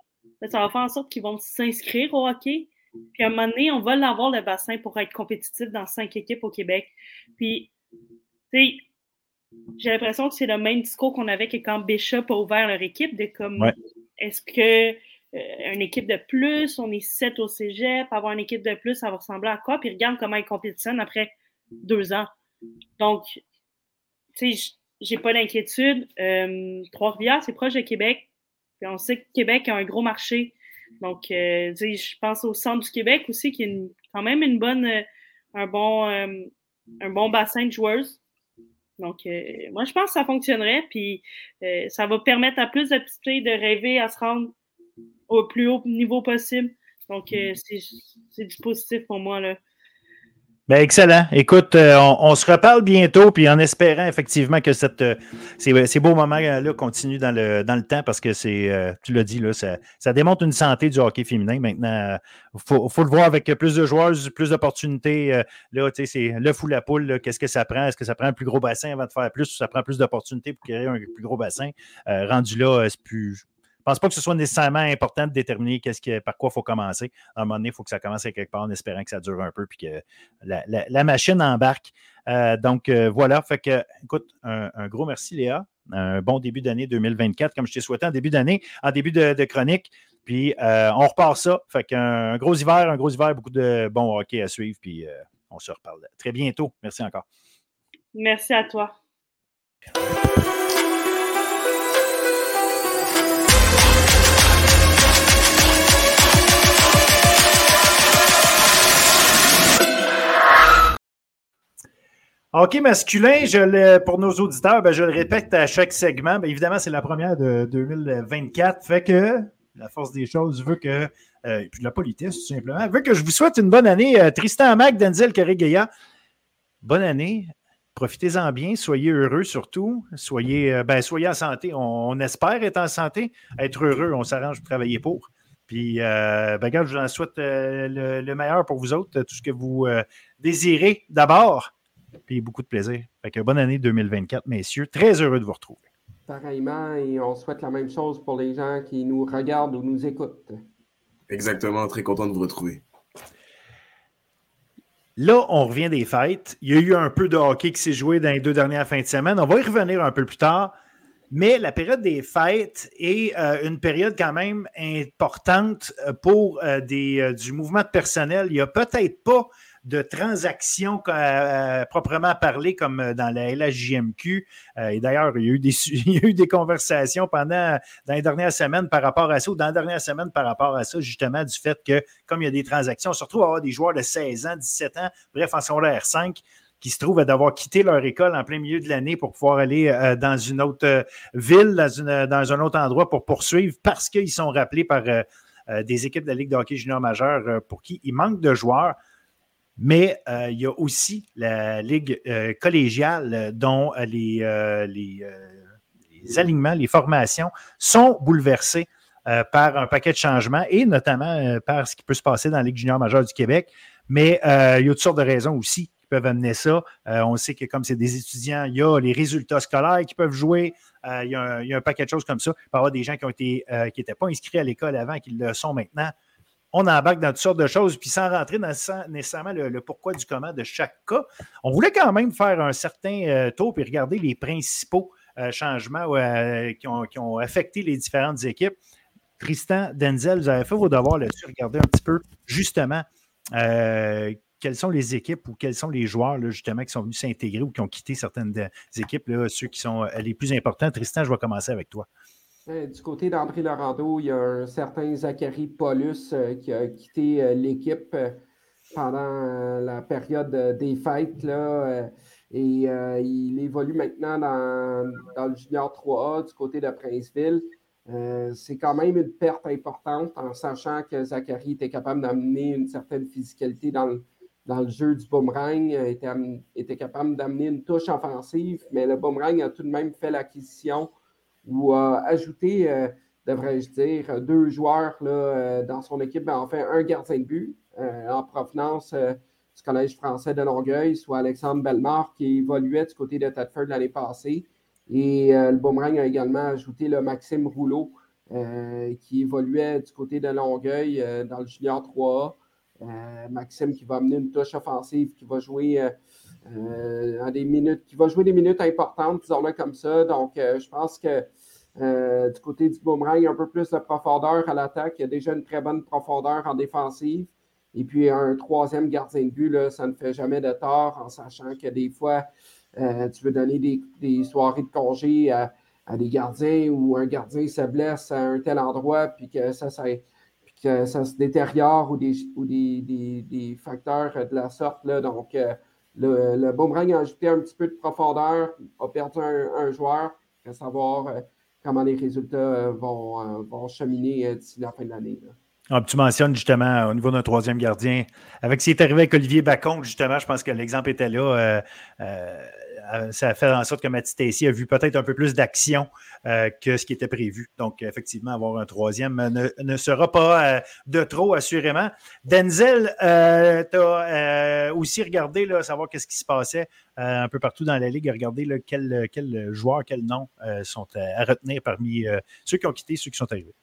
ça va faire en sorte qu'ils vont s'inscrire au hockey. Puis à un moment donné, on va l'avoir le bassin pour être compétitif dans cinq équipes au Québec. Puis, tu sais, j'ai l'impression que c'est le même discours qu'on avait quand Bishop a ouvert leur équipe, de comme est-ce que euh, une équipe de plus, on est sept au cégep, avoir une équipe de plus, ça va ressembler à quoi? Puis regarde comment ils compétitionnent après deux ans. Donc, tu sais, j'ai pas d'inquiétude. Euh, Trois-Rivières, c'est proche de Québec. Puis on sait que Québec a un gros marché. Donc, euh, je pense au centre du Québec aussi, qui est quand même une bonne, un, bon, un bon bassin de joueuses. Donc, euh, moi, je pense que ça fonctionnerait, puis euh, ça va permettre à plus de petites filles de rêver à se rendre au plus haut niveau possible. Donc, euh, c'est du positif pour moi. Là. Ben excellent. Écoute, euh, on, se reparle bientôt, puis en espérant effectivement que cette, euh, ces, beaux moments-là continuent dans le, dans le temps, parce que c'est, euh, tu l'as dit, là, ça, ça, démontre une santé du hockey féminin. Maintenant, il faut, faut, le voir avec plus de joueurs, plus d'opportunités. là, tu sais, c'est le fou la poule. Qu'est-ce que ça prend? Est-ce que ça prend un plus gros bassin avant de faire plus ou ça prend plus d'opportunités pour créer un plus gros bassin? rendu là, c'est plus pense pas que ce soit nécessairement important de déterminer qu'est-ce par quoi il faut commencer. À un moment donné, il faut que ça commence quelque part en espérant que ça dure un peu puis que la, machine embarque. Euh, donc euh, voilà, fait que, écoute, un, gros merci Léa. Un bon début d'année 2024, comme je t'ai souhaité en début d'année, en début de, chronique. Puis euh, on repart ça. Fait qu'un gros hiver, un gros hiver, beaucoup de bons hockey à suivre. Puis on se reparle très bientôt. Merci encore. Merci à toi. Hockey masculin, je pour nos auditeurs, ben, je le répète à chaque segment. Ben, évidemment, c'est la première de 2024. Fait que la force des choses veut que, euh, et puis de la politesse, tout simplement, veut que je vous souhaite une bonne année. Euh, Tristan Amac, Denzel Carré-Gaya, bonne année. Profitez-en bien, soyez heureux surtout. Soyez, euh, ben, soyez en santé. On, espère être en santé. Être heureux, on s'arrange pour travailler pour. Puis, ben, regarde, je vous en souhaite le, meilleur pour vous autres, tout ce que vous désirez d'abord. Puis beaucoup de plaisir. Fait que bonne année 2024, messieurs. Très heureux de vous retrouver. Pareillement, et on souhaite la même chose pour les gens qui nous regardent ou nous écoutent. Exactement, très content de vous retrouver. Là, on revient des fêtes. Il y a eu un peu de hockey qui s'est joué dans les deux dernières fins de semaine. On va y revenir un peu plus tard. Mais la période des fêtes est euh, une période quand même importante euh, pour euh, des, du mouvement de personnel. Il n'y a peut-être pas de transactions euh, proprement parler comme euh, dans la LHJMQ. Euh, et d'ailleurs, il, y a eu des, conversations pendant dans les dernières semaines par rapport à ça, ou dans la dernière semaine par rapport à ça, justement, du fait que comme il y a des transactions, on se retrouve à avoir des joueurs de 16 ans, 17 ans, bref, en secondaire 5 qui se trouvent à devoir quitter leur école en plein milieu de l'année pour pouvoir aller dans une autre ville, dans, un autre endroit pour poursuivre parce qu'ils sont rappelés par des équipes de la Ligue de hockey junior majeure pour qui il manque de joueurs. Mais euh, il y a aussi la Ligue euh, collégiale euh, dont les, alignements, les formations sont bouleversés par un paquet de changements et notamment par ce qui peut se passer dans la Ligue junior majeure du Québec. Mais il y a toutes sortes de raisons aussi qui peuvent amener ça. on sait que comme c'est des étudiants, il y a les résultats scolaires qui peuvent jouer. il, y a un, paquet de choses comme ça. Il peut y avoir des gens qui n'étaient pas inscrits à l'école avant, qui le sont maintenant on embarque dans toutes sortes de choses, puis sans rentrer dans nécessairement le, pourquoi du comment de chaque cas. On voulait quand même faire un certain euh, tour et regarder les principaux euh, changements euh, qui, ont, affecté les différentes équipes. Tristan, Denzel, vous avez fait vos devoirs là-dessus, regarder un petit peu justement quelles sont les équipes ou quels sont les joueurs justement qui sont venus s'intégrer ou qui ont quitté certaines équipes, ceux qui sont les plus importants. Tristan, je vais commencer avec toi. Euh, du côté d'André Laurando, il y a un certain Zachary Paulus euh, qui a quitté euh, l'équipe pendant la période des fêtes. Là, et il évolue maintenant dans, le Junior 3A du côté de Princeville. c'est quand même une perte importante en sachant que Zachary était capable d'amener une certaine physicalité dans le, jeu du boomerang, était capable d'amener une touche offensive, mais le boomerang a tout de même fait l'acquisition ou a ajouté, euh, devrais-je dire, deux joueurs là, euh, dans son équipe, ben, enfin un gardien de but euh, en provenance du Collège français de Longueuil, soit Alexandre Bellemare, qui évoluait du côté de Tedford l'année passée. Et le Boomerang a également ajouté le Maxime Rouleau, qui évoluait du côté de Longueuil dans le Junior 3A. Maxime qui va amener une touche offensive, qui va jouer des minutes, qui va jouer des minutes importantes, disons-le comme ça. Donc, je pense que euh, du côté du boomerang, un peu plus de profondeur à l'attaque. Il y a déjà une très bonne profondeur en défensive. Et puis un troisième gardien de but, ça ne fait jamais de tort en sachant que des fois, euh, tu veux donner des, soirées de congé à, des gardiens ou un gardien se blesse à un tel endroit, puis que ça, que ça se détériore ou des, ou des, facteurs de la sorte. Donc, euh, le, le, boomerang a ajouté un petit peu de profondeur, a perdu un, un joueur, à savoir comment les résultats euh, vont, euh, vont cheminer euh, d'ici la fin de l'année. Ah, tu mentionnes justement au niveau d'un troisième gardien, avec ce qui est arrivé avec Olivier Bacon, justement, je pense que l'exemple était là. Ça a fait en sorte que Mathieu Tessier a vu peut-être un peu plus d'action euh, que ce qui était prévu. Donc, effectivement, avoir un troisième ne, sera pas de trop, assurément. Denzel, tu as aussi regardé, là, savoir qu'est-ce qui se passait un peu partout dans la Ligue, regarder là, quels quel joueurs, quels noms sont à retenir parmi ceux qui ont quitté, ceux qui sont arrivés.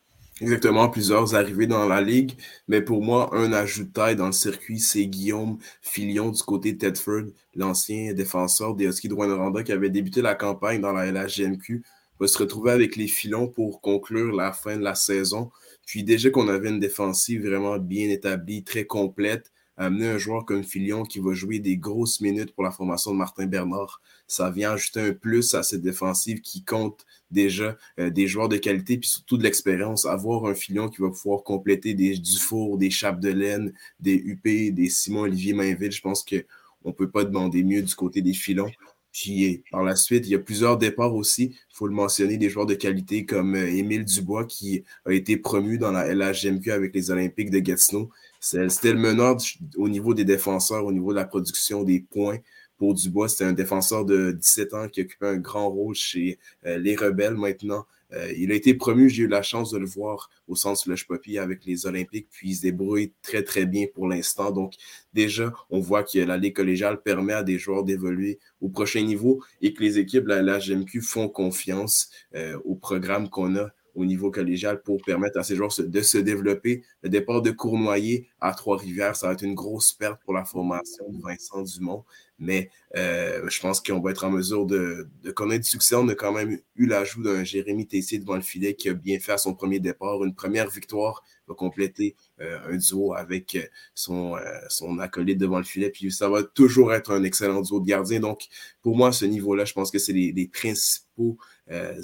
Exactement, plusieurs arrivés dans la ligue. Mais pour moi, un ajout de taille dans le circuit, c'est Guillaume Filion du côté de Tedford, l'ancien défenseur des Huskies de Rwanda qui avait débuté la campagne dans la LHGMQ, va se retrouver avec les filons pour conclure la fin de la saison. Puis déjà qu'on avait une défensive vraiment bien établie, très complète, amener un joueur comme Filion qui va jouer des grosses minutes pour la formation de Martin Bernard, ça vient ajouter un plus à cette défensive qui compte déjà euh, des joueurs de qualité puis surtout de l'expérience. Avoir un Filion qui va pouvoir compléter des Dufour, des Chapes de laine, des UP, des Simon-Olivier Mainville, je pense qu'on ne peut pas demander mieux du côté des filons. Puis par la suite, il y a plusieurs départs aussi. Il faut le mentionner, des joueurs de qualité comme euh, Émile Dubois qui a été promu dans la LHGMQ avec les Olympiques de Gatineau. C'était le meneur au niveau des défenseurs, au niveau de la production des points pour Dubois. C'était un défenseur de 17 ans qui occupait un grand rôle chez euh, les Rebelles maintenant. Euh, il a été promu, j'ai eu la chance de le voir au centre Slush Poppy avec les Olympiques, puis il se débrouille très très bien pour l'instant. Donc déjà, on voit que la Ligue collégiale permet à des joueurs d'évoluer au prochain niveau et que les équipes de la, GMQ font confiance euh, au programme qu'on a au niveau collégial pour permettre à ces joueurs de se développer. Le départ de Cournoyer à Trois-Rivières, ça va être une grosse perte pour la formation de Vincent Dumont. Mais euh, je pense qu'on va être en mesure de, connaître du succès. On a quand même eu l'ajout d'un Jérémy Tessier devant le filet qui a bien fait à son premier départ. Une première victoire va compléter euh, un duo avec euh, son, son acolyte devant le filet. Puis ça va toujours être un excellent duo de gardiens. Donc, pour moi, à ce niveau-là, je pense que c'est les, principaux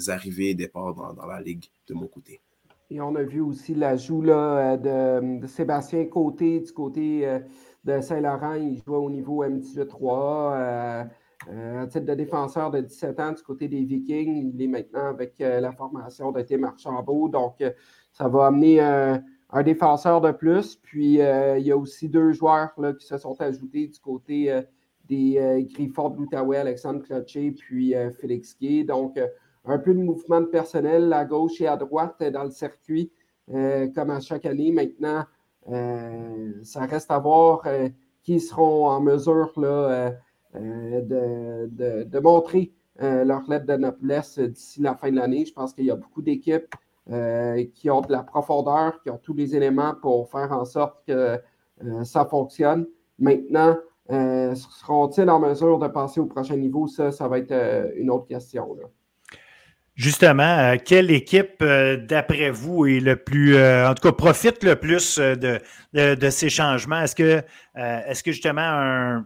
arrivées et départs dans, la ligue de mon côté. Et on a vu aussi l'ajout de, de, Sébastien Côté du côté de Saint-Laurent, il jouait au niveau M18-3. Euh, euh, titre de défenseur de 17 ans du côté des Vikings. Il est maintenant avec euh, la formation de Tim Archambault. Donc, ça va amener un défenseur de plus. Puis, il y a aussi deux joueurs là, qui se sont ajoutés du côté des Griffons de l'Outaouais, Alexandre Clocher puis Félix Gay. Donc, un peu de mouvement de personnel à gauche et à droite dans le circuit, comme à chaque année. Maintenant, euh, ça reste à voir euh, qui seront en mesure là, euh, de, montrer leur lettre de noblesse d'ici la fin de l'année. Je pense qu'il y a beaucoup d'équipes qui ont de la profondeur, qui ont tous les éléments pour faire en sorte que ça fonctionne. Maintenant, seront-ils en mesure de passer au prochain niveau? Ça, ça va être une autre question. Justement, euh, quelle équipe, euh, d'après vous, est le plus, euh, en tout cas, profite le plus de, de, ces changements? Est-ce que, est que justement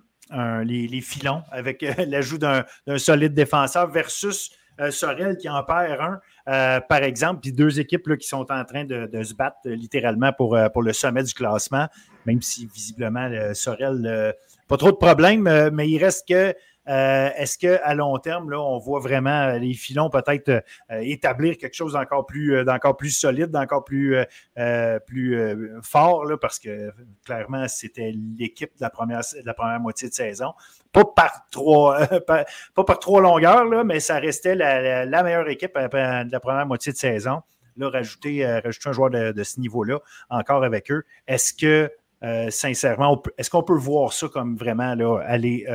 les, filons, avec l'ajout d'un solide défenseur versus Sorel qui en perd un, par exemple, puis deux équipes qui sont en train de, se battre littéralement pour, pour le sommet du classement, même si visiblement Sorel, pas trop de problèmes, mais il reste que euh, est-ce qu'à long terme, là, on voit vraiment les filons peut-être euh, établir quelque chose d'encore plus, euh, solide, d'encore plus, fort, là, parce que clairement, c'était l'équipe de, la première, moitié de saison. Pas par trois, pas, longueurs, mais ça restait la, meilleure équipe de la première moitié de saison. Là, rajouter, un joueur de, ce niveau-là encore avec eux. Est-ce que, sincèrement, est-ce qu'on peut voir ça comme vraiment aller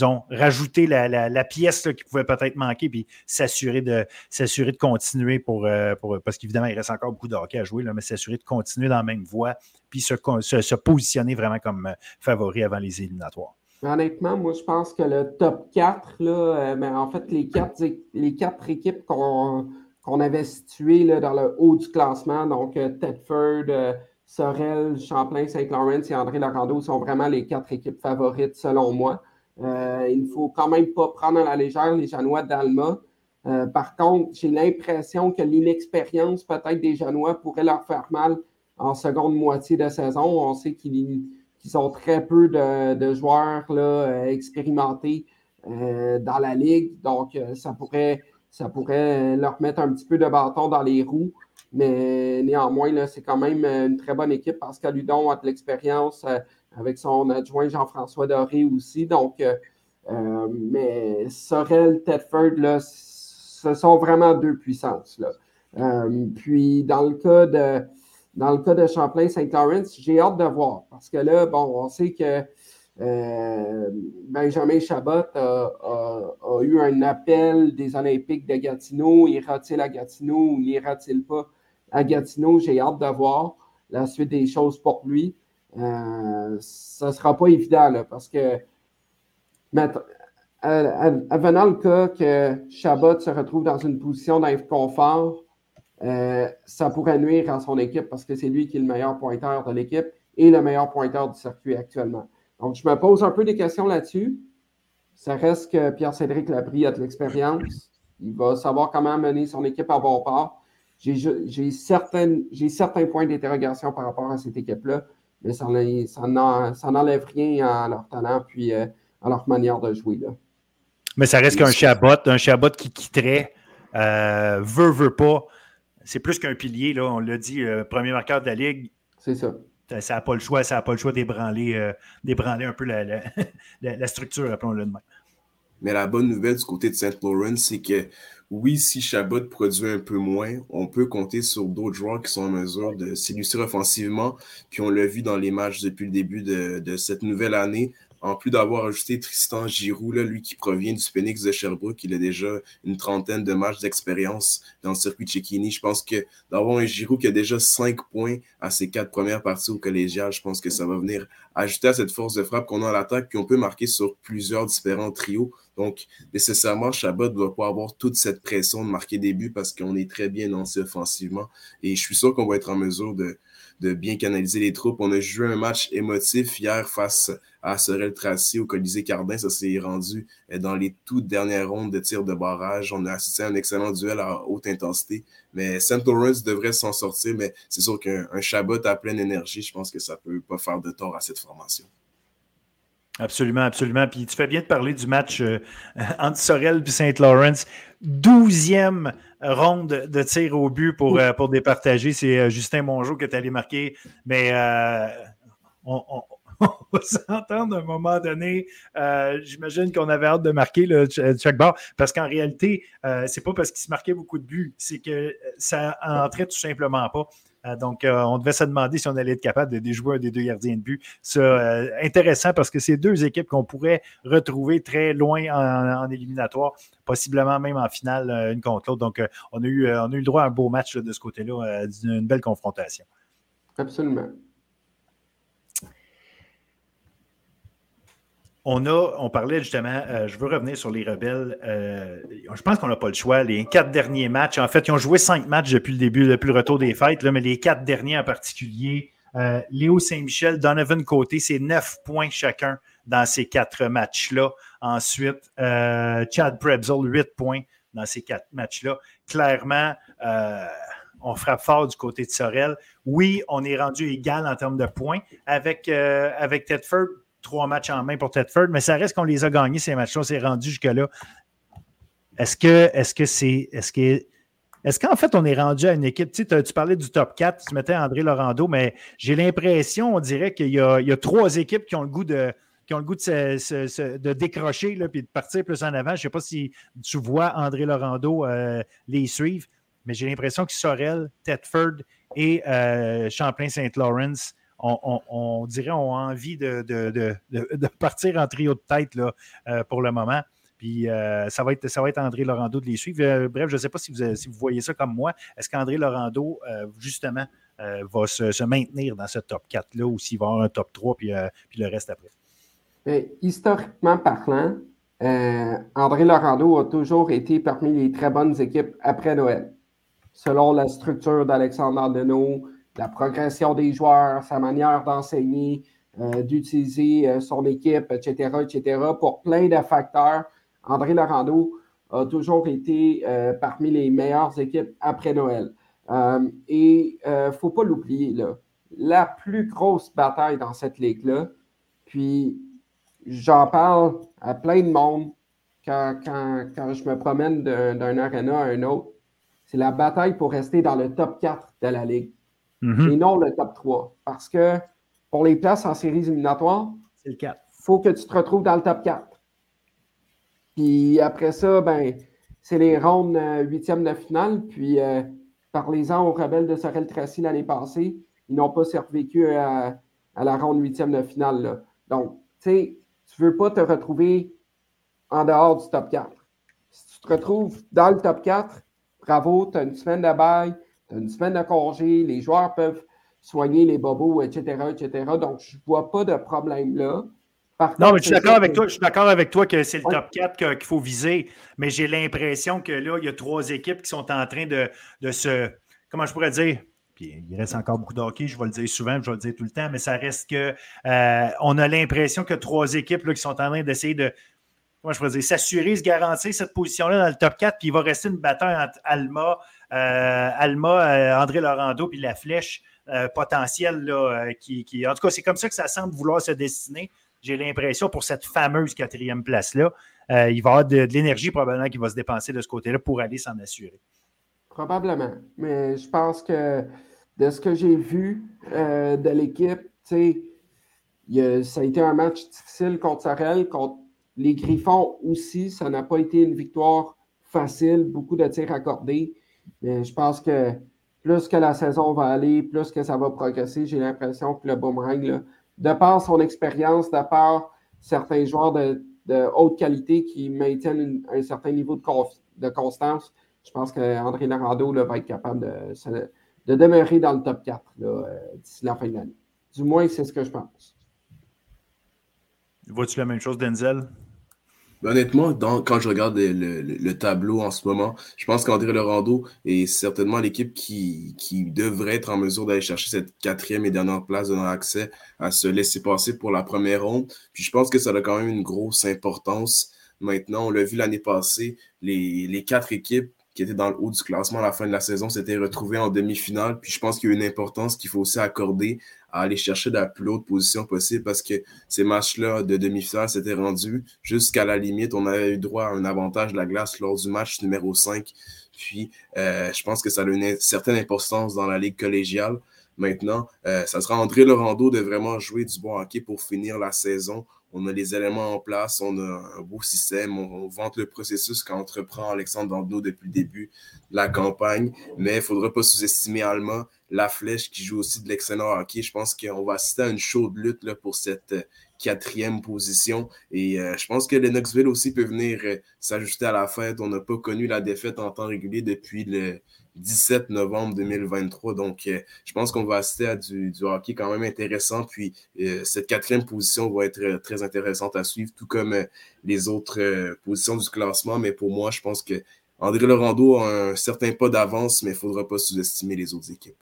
disons, rajouter la, pièce qui pouvait peut-être manquer, puis s'assurer de, s'assurer de continuer pour, euh, pour, Parce qu'évidemment, il reste encore beaucoup de hockey à jouer, là, mais s'assurer de continuer dans la même voie, puis se, se, positionner vraiment comme euh, favori avant les éliminatoires. Honnêtement, moi, je pense que le top 4, là, euh, ben, en fait, les quatre, les quatre équipes qu'on avait situées là, dans le haut du classement, donc Tedford, Sorel, Champlain, Saint-Laurent et André Lorando sont vraiment les quatre équipes favorites selon moi. Euh, il ne faut quand même pas prendre à la légère les Janois d'Alma. Euh, par contre, j'ai l'impression que l'inexpérience peut-être des Janois pourrait leur faire mal en seconde moitié de saison. On sait qu'ils ont très peu de, joueurs euh, expérimentés dans la ligue. Donc, ça pourrait, ça pourrait leur mettre un petit peu de bâton dans les roues. Mais néanmoins, c'est quand même une très bonne équipe. Pascal Hudon a de l'expérience avec son adjoint Jean-François Doré aussi. Donc, mais Sorel, Tedford, là, ce sont vraiment deux puissances. Là. puis, dans le cas de dans le cas de Champlain-Saint-Laurent, j'ai hâte de voir parce que là, bon, on sait que euh, Benjamin Chabot a, eu un appel des Olympiques de Gatineau. Ira-t-il à Gatineau ou n'ira-t-il pas à Gatineau? J'ai hâte de voir la suite des choses pour lui. Euh, ça ne sera pas évident parce que avenant le cas que Chabot se retrouve dans une position d'inconfort, euh, ça pourrait nuire à son équipe parce que c'est lui qui est le meilleur pointeur de l'équipe et le meilleur pointeur du circuit actuellement. Donc, je me pose un peu des questions là-dessus. Ça reste que Pierre-Cédric Labrie a de l'expérience. Il va savoir comment mener son équipe à bon port. J'ai certains points d'interrogation par rapport à cette équipe-là, mais ça n'enlève rien à leur talent puis euh, à leur manière de jouer. Là. Mais ça reste qu'un Chabot, un Chabot qui quitterait, euh, veut, veut pas c'est plus qu'un pilier, là, on l'a dit, euh, premier marqueur de la Ligue. C'est ça. Ça n'a pas le choix, ça n'a pas le choix d'ébranler, euh, un peu la, structure, appelons-le de même. Mais la bonne nouvelle du côté de Saint Laurent, c'est que oui, si Chabot produit un peu moins, on peut compter sur d'autres joueurs qui sont en mesure de s'illustrer offensivement. Puis on l'a vu dans les matchs depuis le début de, de cette nouvelle année, en plus d'avoir ajouté Tristan Giroux, lui qui provient du Phoenix de Sherbrooke, il a déjà une trentaine de matchs d'expérience dans le circuit de. Je pense que d'avoir un Giroux qui a déjà cinq points à ses quatre premières parties au collégial, je pense que ça va venir ajouter à cette force de frappe qu'on a à l'attaque, puis on peut marquer sur plusieurs différents trios. Donc, nécessairement, Chabot ne doit pas avoir toute cette pression de marquer des buts parce qu'on est très bien lancé offensivement. Et je suis sûr qu'on va être en mesure de, de bien canaliser les troupes. On a joué un match émotif hier face à Sorel Tracy au Colisée Cardin. Ça s'est rendu euh, dans les toutes dernières rondes de tir de barrage. On a assisté à un excellent duel à haute intensité. Mais St. Lawrence devrait s'en sortir, mais c'est sûr qu'un Chabot à pleine énergie, je pense que ça ne peut pas faire de tort à cette formation. Absolument, absolument. Puis tu fais bien de parler du match euh, entre Sorel et St. Lawrence. Douzième ronde de tir au but pour, euh, pour départager. C'est euh, Justin Mongeau que tu allé marquer. Mais on, va s'entendre à un moment donné. J'imagine qu'on avait hâte de marquer le check bar parce qu'en réalité, c'est pas parce qu'il se marquait beaucoup de buts, c'est que ça entrait tout simplement pas. Euh, donc, euh, on devait se demander si on allait être capable de déjouer un des deux gardiens de but. C'est euh, intéressant parce que c'est deux équipes qu'on pourrait retrouver très loin en, éliminatoire, possiblement même en finale, une contre l'autre. Donc, on, a eu, on le droit à un beau match de ce côté-là, d'une belle confrontation. Absolument. On a, on parlait justement, euh, je veux revenir sur les rebelles. Euh, je pense qu'on n'a pas le choix. Les quatre derniers matchs, en fait, ils ont joué cinq matchs depuis le début, depuis le retour des fêtes, mais les quatre derniers en particulier, euh, Léo Saint-Michel, Donovan Côté, c'est neuf points chacun dans ces quatre matchs-là. Ensuite, Chad Prebzel, huit points dans ces quatre matchs-là. Clairement, on frappe fort du côté de Sorel. Oui, on est rendu égal en termes de points avec, avec Tedford trois matchs en main pour Tedford, mais ça reste qu'on les a gagnés, ces matchs-là. On s'est rendu jusque-là. Est-ce que est-ce c'est. Est-ce que. Est-ce qu'en fait, on est rendu à une équipe? Tu, parlais du top 4, tu mettais André Laurando, mais j'ai l'impression, on dirait qu'il y, y a, trois équipes qui ont le goût de, qui ont le goût de, de décrocher là, puis de partir plus en avant. Je ne sais pas si tu vois André Laurando euh, les suivre, mais j'ai l'impression que Sorel, Tedford et euh, Champlain-Saint-Laurent on, dirait, ont envie de, partir en trio de tête là, euh, pour le moment. Puis euh, ça, va être, André Laurando de les suivre. Euh, bref, je ne sais pas si vous, voyez ça comme moi. Est-ce qu'André Laurando, justement, va se, maintenir dans ce top 4-là ou s'il va avoir un top 3 puis, le reste après? historiquement parlant, André Laurando a toujours été parmi les très bonnes équipes après Noël. Selon la structure d'Alexandre Deneau, la progression des joueurs, sa manière d'enseigner, euh, d'utiliser euh, son équipe, etc., etc. Pour plein de facteurs, André Laurando a toujours été euh, parmi les meilleures équipes après Noël. et il ne faut pas l'oublier, la plus grosse bataille dans cette ligue-là, puis j'en parle à plein de monde quand, quand je me promène d'un aréna à un autre, c'est la bataille pour rester dans le top 4 de la Ligue. Mhm. Et non le top 3. Parce que pour les places en séries éliminatoires, C'est le 4. il faut que tu te retrouves dans le top 4. Puis après ça, ben, c'est les rondes euh, huitièmes de finale. Puis euh, parlez-en aux rebelles de Sorel Tracy l'année passée. Ils n'ont pas survécu à, à la ronde huitième de finale. là. Donc, tu sais, tu ne veux pas te retrouver en dehors du top 4. Si tu te retrouves dans le top 4, bravo, tu as une semaine de bail, une semaine de congé, les joueurs peuvent soigner les bobos, etc., etc. Donc, je ne vois pas de problème là. Par Non, contre, mais je suis d'accord avec que- toi. Je suis d'accord avec toi que c'est le Ouais. top 4 que- qu'il faut viser. Mais j'ai l'impression que là, il y a trois équipes qui sont en train de, de se. Comment je pourrais dire? Puis il reste encore beaucoup de hockey, je vais le dire souvent, je vais le dire tout le temps, mais ça reste que euh, on a l'impression que trois équipes là, qui sont en train d'essayer de. Comment je pourrais dire? S'assurer, se garantir cette position-là dans le top 4, puis il va rester une bataille entre Alma, Alma, euh, André Laurando, puis la flèche euh, potentielle. Euh, qui, En tout cas, c'est comme ça que ça semble vouloir se destiner j'ai l'impression, pour cette fameuse quatrième place-là, euh, il va y avoir de, l'énergie probablement qui va se dépenser de ce côté-là pour aller s'en assurer. Probablement. Mais je pense que de ce que j'ai vu euh, de l'équipe, ça a été un match difficile contre Sorel, contre les Griffons aussi. Ça n'a pas été une victoire facile, beaucoup de tirs accordés. Mais je pense que plus que la saison va aller, plus que ça va progresser, j'ai l'impression que le boomerang, de par son expérience, de par certains joueurs de, haute qualité qui maintiennent un certain niveau de, constance, je pense qu'André Larando là, va être capable de, demeurer dans le top 4 là, euh, d'ici la fin de l'année. Du moins, c'est ce que je pense. Vois-tu la même chose, Denzel? Ben, Honnêtement, dans- quand je regarde le, le- le tableau en ce moment, je pense qu'André Laurando est certainement l'équipe qui, qui devrait être en mesure d'aller chercher cette quatrième et dernière place, donnant accès à se laisser passer pour la première ronde. Puis je pense que ça a quand même une grosse importance. Maintenant, on l'a vu l'année passée, les, les quatre équipes qui étaient dans le haut du classement à la fin de la saison s'étaient retrouvées en demi-finale. Puis je pense qu'il y a une importance qu'il faut aussi accorder à aller chercher la plus haute position possible parce que ces matchs-là de demi-finale s'étaient rendus jusqu'à la limite. On avait eu droit à un avantage de la glace lors du match numéro 5. Puis, euh, je pense que ça a une certaine importance dans la ligue collégiale. Maintenant, euh, ça sera André Laurando de vraiment jouer du bon hockey pour finir la saison. On a les éléments en place, on a un beau système, on, vante le processus qu'entreprend Alexandre Dandenault depuis le début de la campagne. Mais il ne faudra pas sous-estimer Alma, la flèche qui joue aussi de l'excellent hockey. Je pense qu'on va assister à une chaude lutte pour cette euh, quatrième position. Et euh, je pense que Lennoxville aussi peut venir euh, s'ajuster à la fête. On n'a pas connu la défaite en temps régulier depuis le 17 novembre 2023. Donc, euh, je pense qu'on va assister à du, du, hockey quand même intéressant. Puis, euh, cette quatrième position va être euh, très intéressante à suivre, tout comme euh, les autres euh, positions du classement. Mais pour moi, je pense que André Laurando a un certain pas d'avance, mais il ne faudra pas sous-estimer les autres équipes.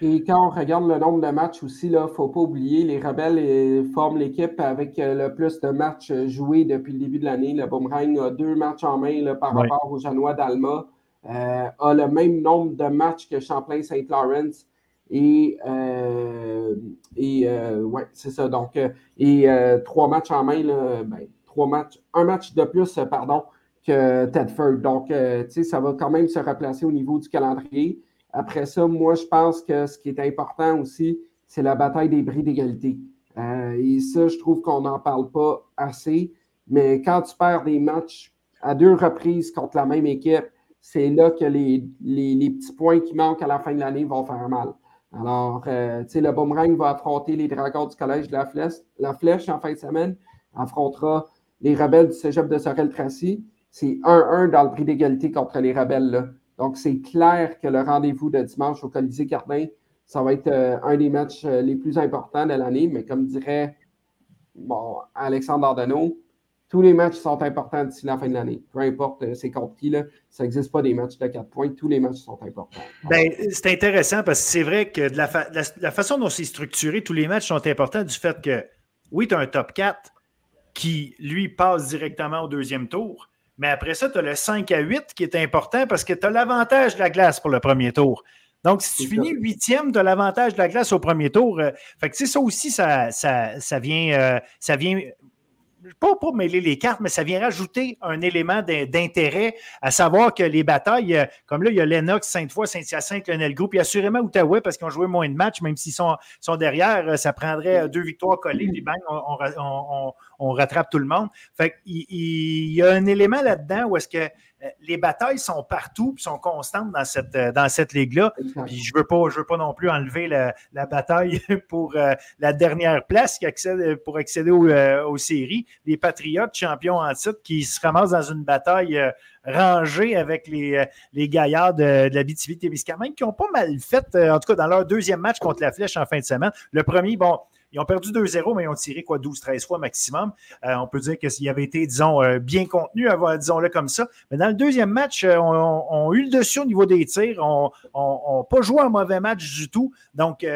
Et quand on regarde le nombre de matchs aussi, il ne faut pas oublier, les Rebelles forment l'équipe avec le plus de matchs joués depuis le début de l'année. Le Boomerang a deux matchs en main là, par Ouais. rapport aux Janois d'Alma. Euh, a le même nombre de matchs que Champlain-Saint-Lawrence. Et, euh, et euh, ouais, c'est ça. Donc, et trois matchs en main, là, ben, trois matchs, un match de plus, pardon, que Tedford. Donc, euh, tu sais, ça va quand même se replacer au niveau du calendrier. Après ça, moi, je pense que ce qui est important aussi, c'est la bataille des bris d'égalité. Euh, et ça, je trouve qu'on n'en parle pas assez. Mais quand tu perds des matchs à deux reprises contre la même équipe, c'est là que les, les, petits points qui manquent à la fin de l'année vont faire mal. Alors, euh, tu sais, le Boomerang va affronter les Dragons du Collège de la Flèche, la Flèche en fin de semaine, affrontera les Rebelles du Cégep de Sorel-Tracy. C'est 1-1 dans le prix d'égalité contre les Rebelles. Là. Donc, c'est clair que le rendez-vous de dimanche au Colisée Cardin, ça va être euh, un des matchs euh, les plus importants de l'année. Mais comme dirait bon, Alexandre Ardenneau, tous les matchs sont importants d'ici la fin de l'année. Peu importe euh, c'est contre qui, là, ça n'existe pas des matchs de 4 points. Tous les matchs sont importants. Ben, c'est intéressant parce que c'est vrai que de la, fa la, la, façon dont c'est structuré, tous les matchs sont importants du fait que, oui, tu as un top 4 qui, lui, passe directement au deuxième tour. Mais après ça, tu as le 5 à 8 qui est important parce que tu as l'avantage de la glace pour le premier tour. Donc, si tu finis huitième, tu as l'avantage de la glace au premier tour. Euh, fait que, ça aussi, ça, ça, ça, vient, euh, ça vient pas pour mêler les cartes, mais ça vient rajouter un élément d'intérêt, à savoir que les batailles, euh, comme là, il y a Lennox, Sainte-Foy, Saint-Hyacinthe, Lionel Group, il y a assurément Outaouais parce qu'ils ont joué moins de matchs, même s'ils sont, sont, derrière, euh, ça prendrait deux victoires collées, puis bang, on, rattrape tout le monde. Fait il, il y a un élément là-dedans où est-ce que euh, les batailles sont partout et sont constantes dans cette, euh, dans cette ligue-là. Puis je ne veux, pas, veux pas non plus enlever la, bataille pour euh, la dernière place qui accède, pour accéder aux séries. Les Patriotes, champions en titre, qui se ramassent dans une bataille rangée avec les, les gaillards de, de la BTV-Témiscamingue qui ont pas mal fait, en tout cas dans leur deuxième match contre la Flèche en fin de semaine. Le premier, bon, ils ont perdu 2-0, mais ils ont tiré quoi 12-13 fois maximum. Euh, on peut dire qu'ils avaient été, disons, euh, bien contenus, disons-le comme ça. Mais dans le deuxième match, euh, on, on, eu le dessus au niveau des tirs. On n'a pas joué un mauvais match du tout. Donc,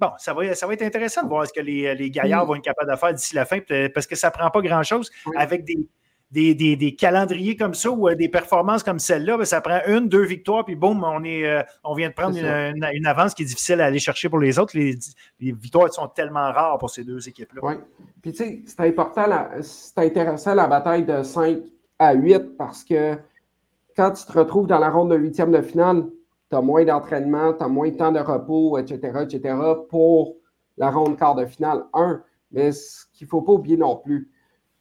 bon, ça va, ça va être intéressant de voir ce que les, les gaillards vont être capables de faire d'ici la fin, parce que ça ne prend pas grand-chose avec des, des, calendriers comme ça ou euh, des performances comme celle-là, ben, ça prend une, deux victoires, puis boum, on, est, euh, on vient de prendre une, avance qui est difficile à aller chercher pour les autres. Les, victoires sont tellement rares pour ces deux équipes-là. Oui. Puis tu sais, c'est important, c'est intéressant la bataille de 5 à 8 parce que quand tu te retrouves dans la ronde de huitième de finale, tu as moins d'entraînement, tu as moins de temps de repos, etc., etc., pour la ronde quart de finale. Un, mais ce qu'il ne faut pas oublier non plus,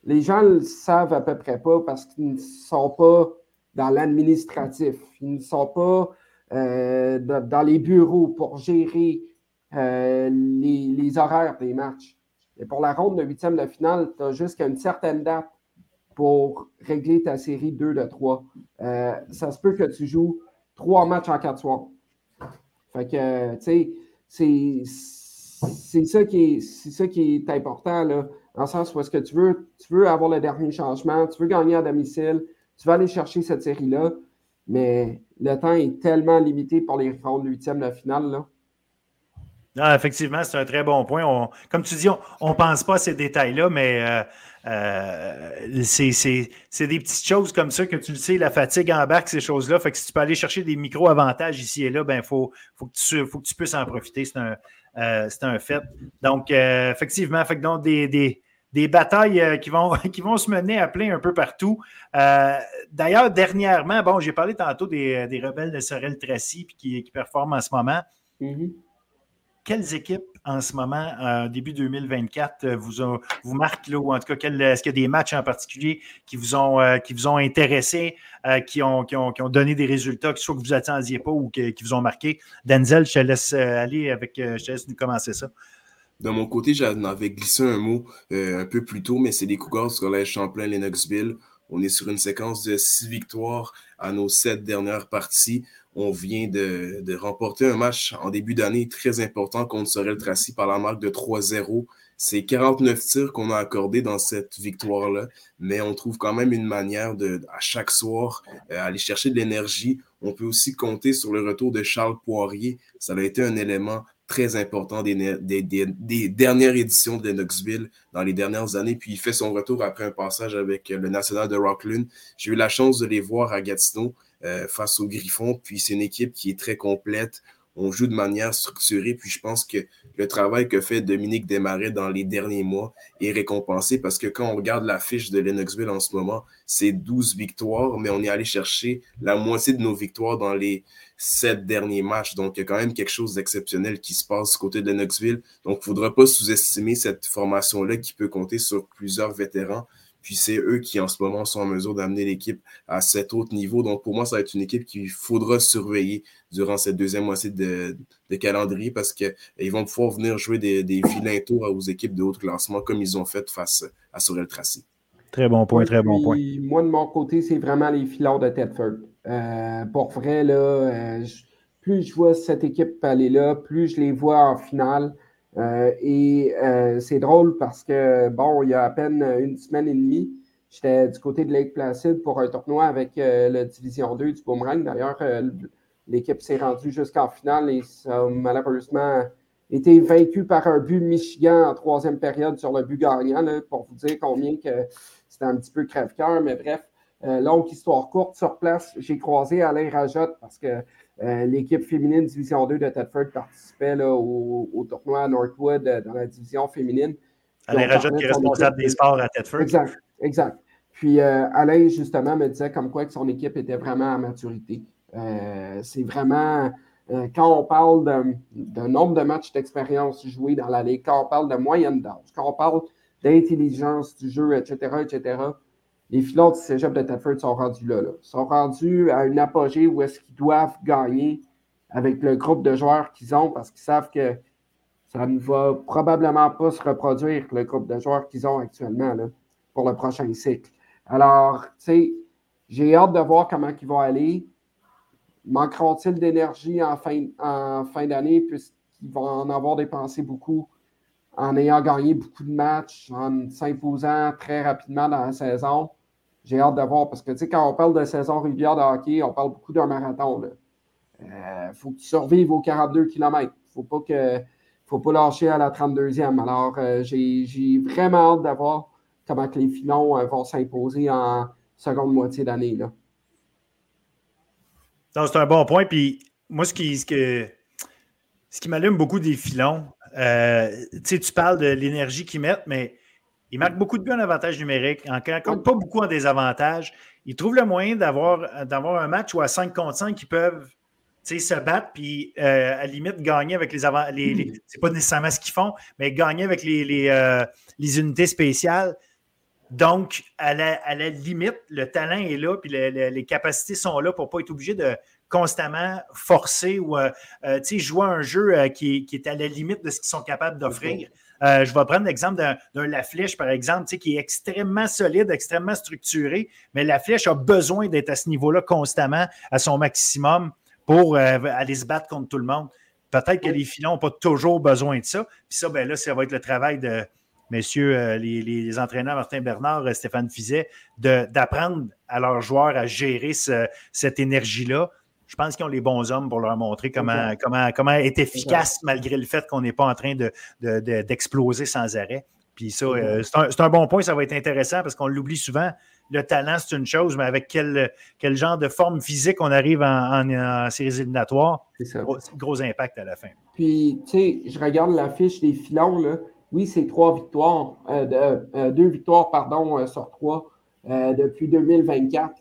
les gens le savent à peu près pas parce qu'ils ne sont pas dans l'administratif. Ils ne sont pas euh, dans les bureaux pour gérer euh, les, horaires des matchs. Et pour la ronde de huitième de finale, tu as jusqu'à une certaine date pour régler ta série 2 de 3. Euh, ça se peut que tu joues trois matchs en quatre soirs. Fait que, tu sais, c'est ça, qui est important. Dans le sens où est-ce que tu veux, tu veux avoir le dernier changement, tu veux gagner à domicile, tu vas aller chercher cette série-là, mais le temps est tellement limité pour les rondes huitièmes de finale. Là. Non, effectivement, c'est un très bon point. comme tu dis, on ne pense pas à ces détails-là, mais euh, euh, c'est des petites choses comme ça que tu le sais, la fatigue embarque, ces choses-là. Fait que si tu peux aller chercher des micro-avantages ici et là, il ben, faut, faut, que tu, faut que tu puisses en profiter. C'est un, euh, un fait. Donc, effectivement, fait que donc des batailles euh, qui, vont, qui vont se mener à plein un peu partout. Euh, d'ailleurs, dernièrement, bon, j'ai parlé tantôt des, rebelles de Sorel-Tracy qui, qui performent en ce moment. Mm-hmm. Quelles équipes en ce moment, en début 2024, vous, vous marquent, là, ou en tout cas, est-ce qu'il y a des matchs en particulier qui vous ont, euh, qui vous ont intéressé, qui, ont, qui, ont, donné des résultats, que soit que vous attendiez pas ou qui vous ont marqué? Denzel, je te laisse aller avec, je te laisse nous commencer ça. De mon côté, j'en avais glissé un mot euh, un peu plus tôt, mais c'est les Cougars du Collège Champlain-Lennoxville. On est sur une séquence de six victoires à nos sept dernières parties. On vient de, remporter un match en début d'année très important contre Sorel Tracy par la marque de 3-0. C'est 49 tirs qu'on a accordés dans cette victoire-là, mais on trouve quand même une manière de, à chaque soir, euh, aller chercher de l'énergie. On peut aussi compter sur le retour de Charles Poirier. Ça a été un élément très important des, dernières éditions de Knoxville dans les dernières années. Puis il fait son retour après un passage avec le National de Rockland. J'ai eu la chance de les voir à Gatineau euh, face aux Griffons. Puis c'est une équipe qui est très complète on joue de manière structurée. Puis je pense que le travail que fait Dominique Desmarais dans les derniers mois est récompensé parce que quand on regarde la fiche de Lennoxville en ce moment, c'est 12 victoires, mais on est allé chercher la moitié de nos victoires dans les sept derniers matchs. Donc, il y a quand même quelque chose d'exceptionnel qui se passe du côté de Lennoxville. Donc, il ne faudra pas sous-estimer cette formation-là qui peut compter sur plusieurs vétérans. Puis c'est eux qui, en ce moment, sont en mesure d'amener l'équipe à cet autre niveau. Donc, pour moi, ça va être une équipe qu'il faudra surveiller durant cette deuxième moitié de, calendrier parce qu'ils vont pouvoir venir jouer des, des vilains tours aux équipes de haut classement comme ils ont fait face à Sorel Tracy. Très bon point, très bon point. Moi, de mon côté, c'est vraiment les filons de Tedford. Euh, pour vrai, là, euh, plus je vois cette équipe aller là, plus je les vois en finale. Euh, et c'est drôle parce que, bon, il y a à peine une semaine et demie, j'étais du côté de Lake Placid pour un tournoi avec la Division 2 du Boomerang. D'ailleurs, l'équipe s'est rendue jusqu'en finale et ça a malheureusement été vaincu par un but Michigan en troisième période sur le but gagnant, pour vous dire combien que c'était un petit peu crève-cœur. Mais bref, longue histoire courte. Sur place, j'ai croisé Alain Rajotte parce que euh, l'équipe féminine Division 2 de Tedford participait au, tournoi à Northwood euh, dans la division féminine. Alain Rajot qui est responsable des sports à Tedford. Exact, exact. Puis euh, Alain, justement, me disait comme quoi que son équipe était vraiment à maturité. Euh, c'est vraiment, euh, quand on parle d'un nombre de matchs d'expérience joués dans la Ligue, quand on parle de moyenne d'âge, quand on parle d'intelligence du jeu, etc., etc., les filons du cégep de Tedford sont rendus là, là. sont rendus à une apogée où est-ce qu'ils doivent gagner avec le groupe de joueurs qu'ils ont parce qu'ils savent que ça ne va probablement pas se reproduire, le groupe de joueurs qu'ils ont actuellement là, pour le prochain cycle. Alors, tu sais, j'ai hâte de voir comment ils vont aller. Manqueront-ils d'énergie en fin, en fin d'année puisqu'ils vont en avoir dépensé beaucoup en ayant gagné beaucoup de matchs, en s'imposant très rapidement dans la saison? J'ai hâte de voir parce que, quand on parle de saison régulière de hockey, on parle beaucoup d'un marathon. Il euh, faut que tu survives aux 42 km. Il ne faut pas que lâcher à la 32e. Alors, euh, j'ai vraiment hâte de voir comment que les filons euh, vont s'imposer en seconde moitié d'année. C'est un bon point. Puis moi, ce qui, ce ce qui m'allume beaucoup des filons, tu parles de l'énergie qu'ils mettent, mais ils marquent beaucoup de buts en avantage numérique, encore pas beaucoup en désavantage. Ils trouvent le moyen d'avoir un match où à 5 contre 5, ils peuvent se battre, puis euh, à la limite gagner avec les avant. Les, c'est pas nécessairement ce qu'ils font, mais gagner avec les, les unités spéciales. Donc, à la, limite, le talent est là, puis les capacités sont là pour ne pas être obligé de constamment forcer ou euh, euh, jouer un jeu euh, qui, est à la limite de ce qu'ils sont capables d'offrir. Je vais prendre l'exemple d'un La Flèche, par exemple, qui est extrêmement solide, extrêmement structuré, mais La Flèche a besoin d'être à ce niveau-là constamment, à son maximum, pour aller se battre contre tout le monde. Peut-être que les filons n'ont pas toujours besoin de ça. Puis ça, ben là, ça va être le travail de, messieurs euh, les, entraîneurs Martin Bernard, Stéphane Fizet, d'apprendre à leurs joueurs à gérer cette énergie-là. Je pense qu'ils ont les bons hommes pour leur montrer comment, comment, comment être efficace malgré le fait qu'on n'est pas en train d'exploser de, sans arrêt. Puis ça, euh, c'est un, bon point, ça va être intéressant parce qu'on l'oublie souvent. Le talent, c'est une chose, mais avec quel, quel genre de forme physique on arrive en, en, séries éliminatoires, gros, gros, impact à la fin. Puis, tu sais, je regarde l'affiche des filons, là. Oui, c'est trois victoires, euh, euh, deux victoires, pardon, sur trois depuis 2024.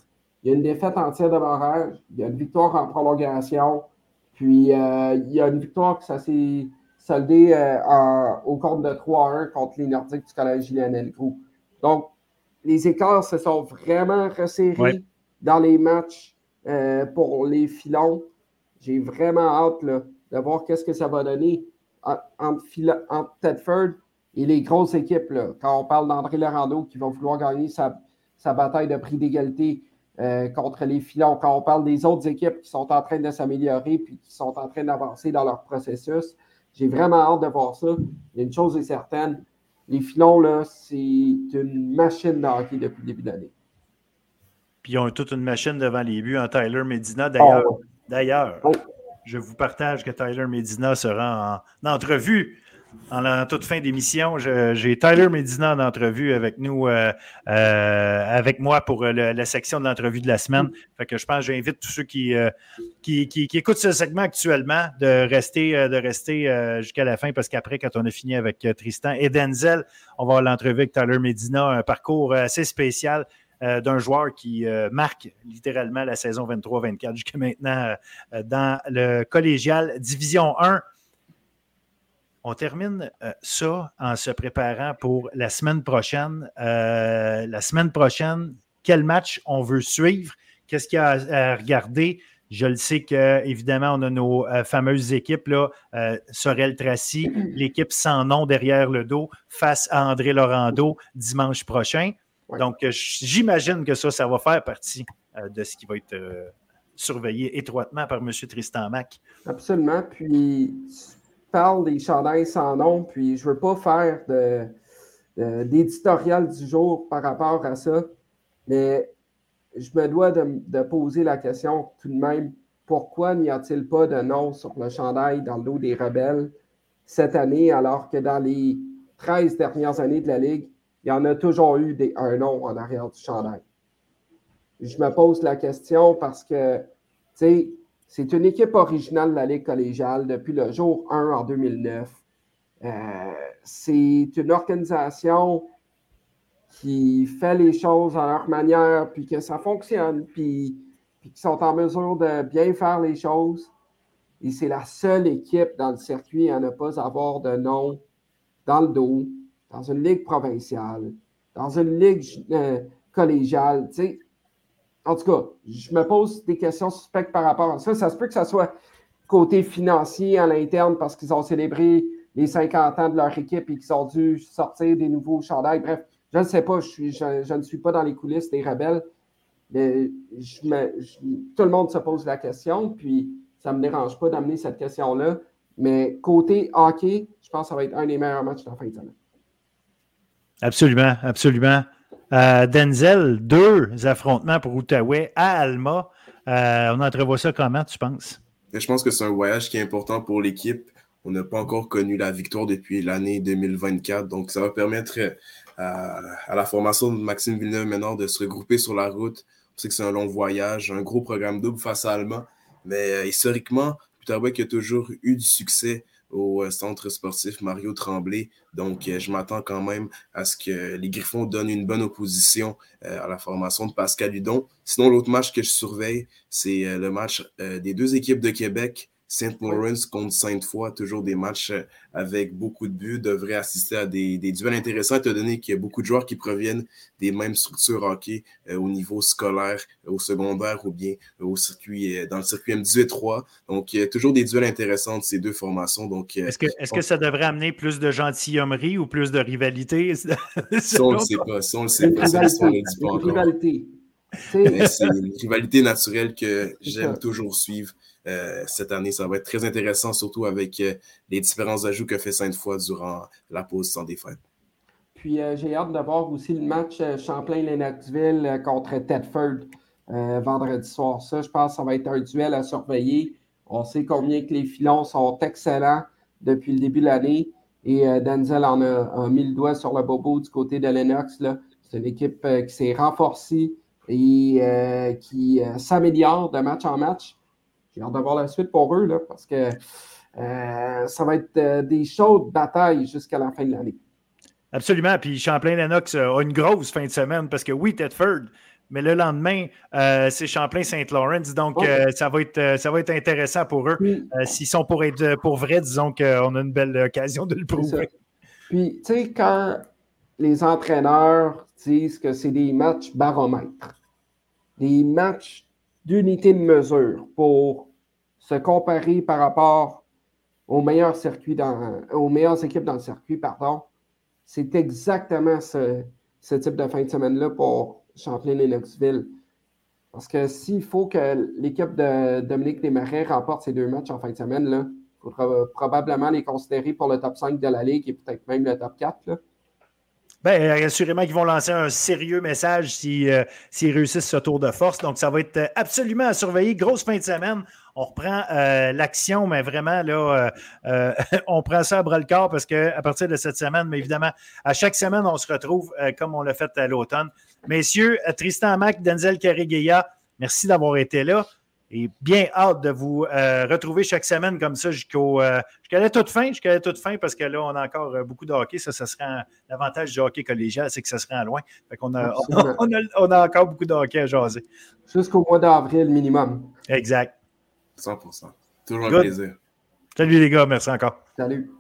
Il y a une défaite en tir de barrage, il y a une victoire en prolongation, puis il y a une victoire qui s'est soldée au compte de 3-1 contre les Nordiques du Collège Lionel Gros. Donc, les écarts se sont vraiment resserrés dans les matchs pour les filons. J'ai vraiment hâte de voir qu'est-ce que ça va donner entre, Tedford et les grosses équipes. Là. Quand on parle d'André Lerando qui va vouloir gagner sa, bataille de prix d'égalité euh, contre les filons, quand on parle des autres équipes qui sont en train de s'améliorer puis qui sont en train d'avancer dans leur processus, j'ai vraiment hâte de voir ça. Une chose est certaine, les filons, là, c'est une machine de hockey depuis le début d'année. Puis ils ont toute une machine devant les buts en hein, Tyler Medina. D'ailleurs, oh. d'ailleurs oh je vous partage que Tyler Medina sera en, entrevue en, toute fin d'émission. J'ai Tyler Medina en entrevue avec nous, euh, euh, avec moi pour la section de l'entrevue de la semaine. Fait que je pense que j'invite tous ceux qui, euh, qui, écoutent ce segment actuellement de rester, de rester jusqu'à la fin parce qu'après, quand on a fini avec Tristan et Denzel, on va avoir l'entrevue avec Tyler Medina, un parcours assez spécial. Euh, d'un joueur qui euh, marque littéralement la saison 23-24 jusqu'à maintenant euh, dans le collégial Division 1. On termine ça en se préparant pour la semaine prochaine. la semaine prochaine, quel match on veut suivre? Qu'est-ce qu'il y a à, regarder? Je le sais qu'évidemment, on a nos fameuses équipes, là, Sorel Tracy, l'équipe sans nom derrière le dos, face à André Laurando dimanche prochain. Donc, euh, j'imagine que ça, ça va faire partie euh, de ce qui va être euh, surveillé étroitement par M. Tristan Mac. Absolument. Puis, tu parles des chandails sans nom, puis je ne veux pas faire d'éditorial du jour par rapport à ça, mais je me dois de, de poser la question tout de même pourquoi n'y a-t-il pas de nom sur le chandail dans le dos des rebelles cette année, alors que dans les 13 dernières années de la Ligue, il y en a toujours eu des, un nom en arrière du chandail? Je me pose la question parce que, tu sais, c'est une équipe originale de la Ligue collégiale depuis le jour 1 en 2009. c'est une organisation qui fait les choses à leur manière, puis que ça fonctionne, puis, puis qui sont en mesure de bien faire les choses. Et c'est la seule équipe dans le circuit à ne pas avoir de nom dans le dos, dans une ligue provinciale, dans une ligue euh, collégiale. En tout cas, je me pose des questions suspectes par rapport à ça. Ça se peut que ça soit côté financier à l'interne parce qu'ils ont célébré les 50 ans de leur équipe et qu'ils ont dû sortir des nouveaux chandails. Bref, je ne sais pas, je, ne suis pas dans les coulisses des rebelles, mais tout le monde se pose la question, puis ça ne me dérange pas d'amener cette question-là. Mais côté hockey, je pense que ça va être un des meilleurs matchs de la fin de semaine. Absolument, absolument. Euh, Denzel, deux affrontements pour Outaouais à Alma. Euh, on entrevoit ça comment, tu penses? Je pense que c'est un voyage qui est important pour l'équipe. On n'a pas encore connu la victoire depuis l'année 2024, donc ça va permettre à, la formation de Maxime Villeneuve-Ménard de se regrouper sur la route. On sait que c'est un long voyage, un gros programme double face à Allemand. Mais euh, historiquement, Peterbeck a toujours eu du succès au euh, centre sportif Mario Tremblay. Donc, euh, je m'attends quand même à ce que les Griffons donnent une bonne opposition à la formation de Pascal Hudon. Sinon, l'autre match que je surveille, c'est le match des deux équipes de Québec Saint Lawrence contre Sainte-Foy, toujours des matchs euh, avec beaucoup de buts, devrait assister à des, duels intéressants, étant donné qu'il y a beaucoup de joueurs qui proviennent des mêmes structures hockey euh, au niveau scolaire, au secondaire ou bien au circuit, euh, dans le circuit M18-3. Donc, il y a toujours des duels intéressants de ces deux formations. Donc, est-ce que, est que ça devrait amener plus de gentilhommerie ou plus de rivalité? ça, on ne le sait pas. Ça, on le sait pas. C'est une rivalité naturelle que j'aime toujours suivre. Euh, cette année. Ça va être très intéressant, surtout avec euh, les différents ajouts que fait Sainte-Foy durant la pause sans défaite. Puis euh, j'ai hâte de voir aussi le match Champlain-Lennoxville contre Tedford vendredi soir. Ça, je pense que ça va être un duel à surveiller. On sait combien que les filons sont excellents depuis le début de l'année. Et Denzel en a, mis le doigt sur le bobo du côté de Lennox. C'est une équipe qui s'est renforcée et qui s'améliore de match en match. J'ai hâte d'avoir la suite pour eux, là, parce que euh, ça va être euh, des chaudes batailles jusqu'à la fin de l'année. Absolument. Puis Champlain-Lennox a une grosse fin de semaine parce que oui, Tedford, mais le lendemain, euh, c'est Champlain-Saint-Laurent. Donc, ça, va être, ça va être intéressant pour eux. S'ils sont pour être pour vrai, disons qu'on a une belle occasion de le prouver. Puis, tu sais, quand les entraîneurs disent que c'est des matchs baromètres, des matchs d'unité de mesure pour se comparer par rapport aux meilleurs circuits dans, aux meilleures équipes dans le circuit, pardon. C'est exactement ce, type de fin de semaine-là pour Champlain et Knoxville. Parce que s'il faut que l'équipe de Dominique Desmarais remporte ces deux matchs en fin de semaine, il faudra probablement les considérer pour le top 5 de la Ligue et peut-être même le top 4. Là. Bien, assurément qu'ils vont lancer un sérieux message euh, s'ils réussissent ce tour de force. Donc, ça va être euh, absolument à surveiller. Grosse fin de semaine. On reprend euh, l'action, mais vraiment, là, on prend ça à bras le corps parce qu'à partir de cette semaine, mais évidemment, à chaque semaine, on se retrouve comme on l'a fait à l'automne. Messieurs, Tristan Mac, Denzel Carigueya, merci d'avoir été là. Et bien hâte de vous euh, retrouver chaque semaine comme ça jusqu'au. Euh, jusqu'à la toute fin, jusqu'à la toute fin, parce que là, on a encore euh, beaucoup de hockey. Ça, ça sera l'avantage du hockey collégial, c'est que ça sera loin. Fait qu'on a, on, a, encore beaucoup de hockey à jaser. Jusqu'au mois d'avril minimum. Exact. 100% Toujours un plaisir. Salut les gars, merci encore. Salut.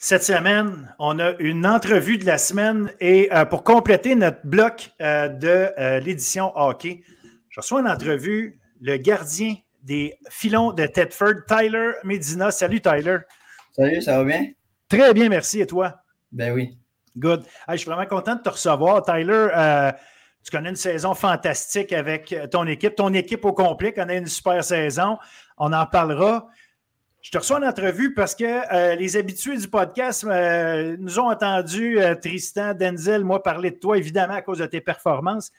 Cette semaine, on a une entrevue de la semaine et euh, pour compléter notre bloc euh, de euh, l'édition hockey, je reçois une entrevue, le gardien des filons de Tedford, Tyler Medina. Salut Tyler. Salut, ça va bien? Très bien, merci. Et toi? Ben oui. Good. je suis vraiment content de te recevoir. Tyler, tu connais une saison fantastique avec ton équipe. Ton équipe au complet connaît une super saison. On en parlera. Je te reçois en entrevue parce que euh, les habitués du podcast euh, nous ont entendu, euh, Tristan, Denzel, moi, parler de toi, évidemment, à cause de tes performances.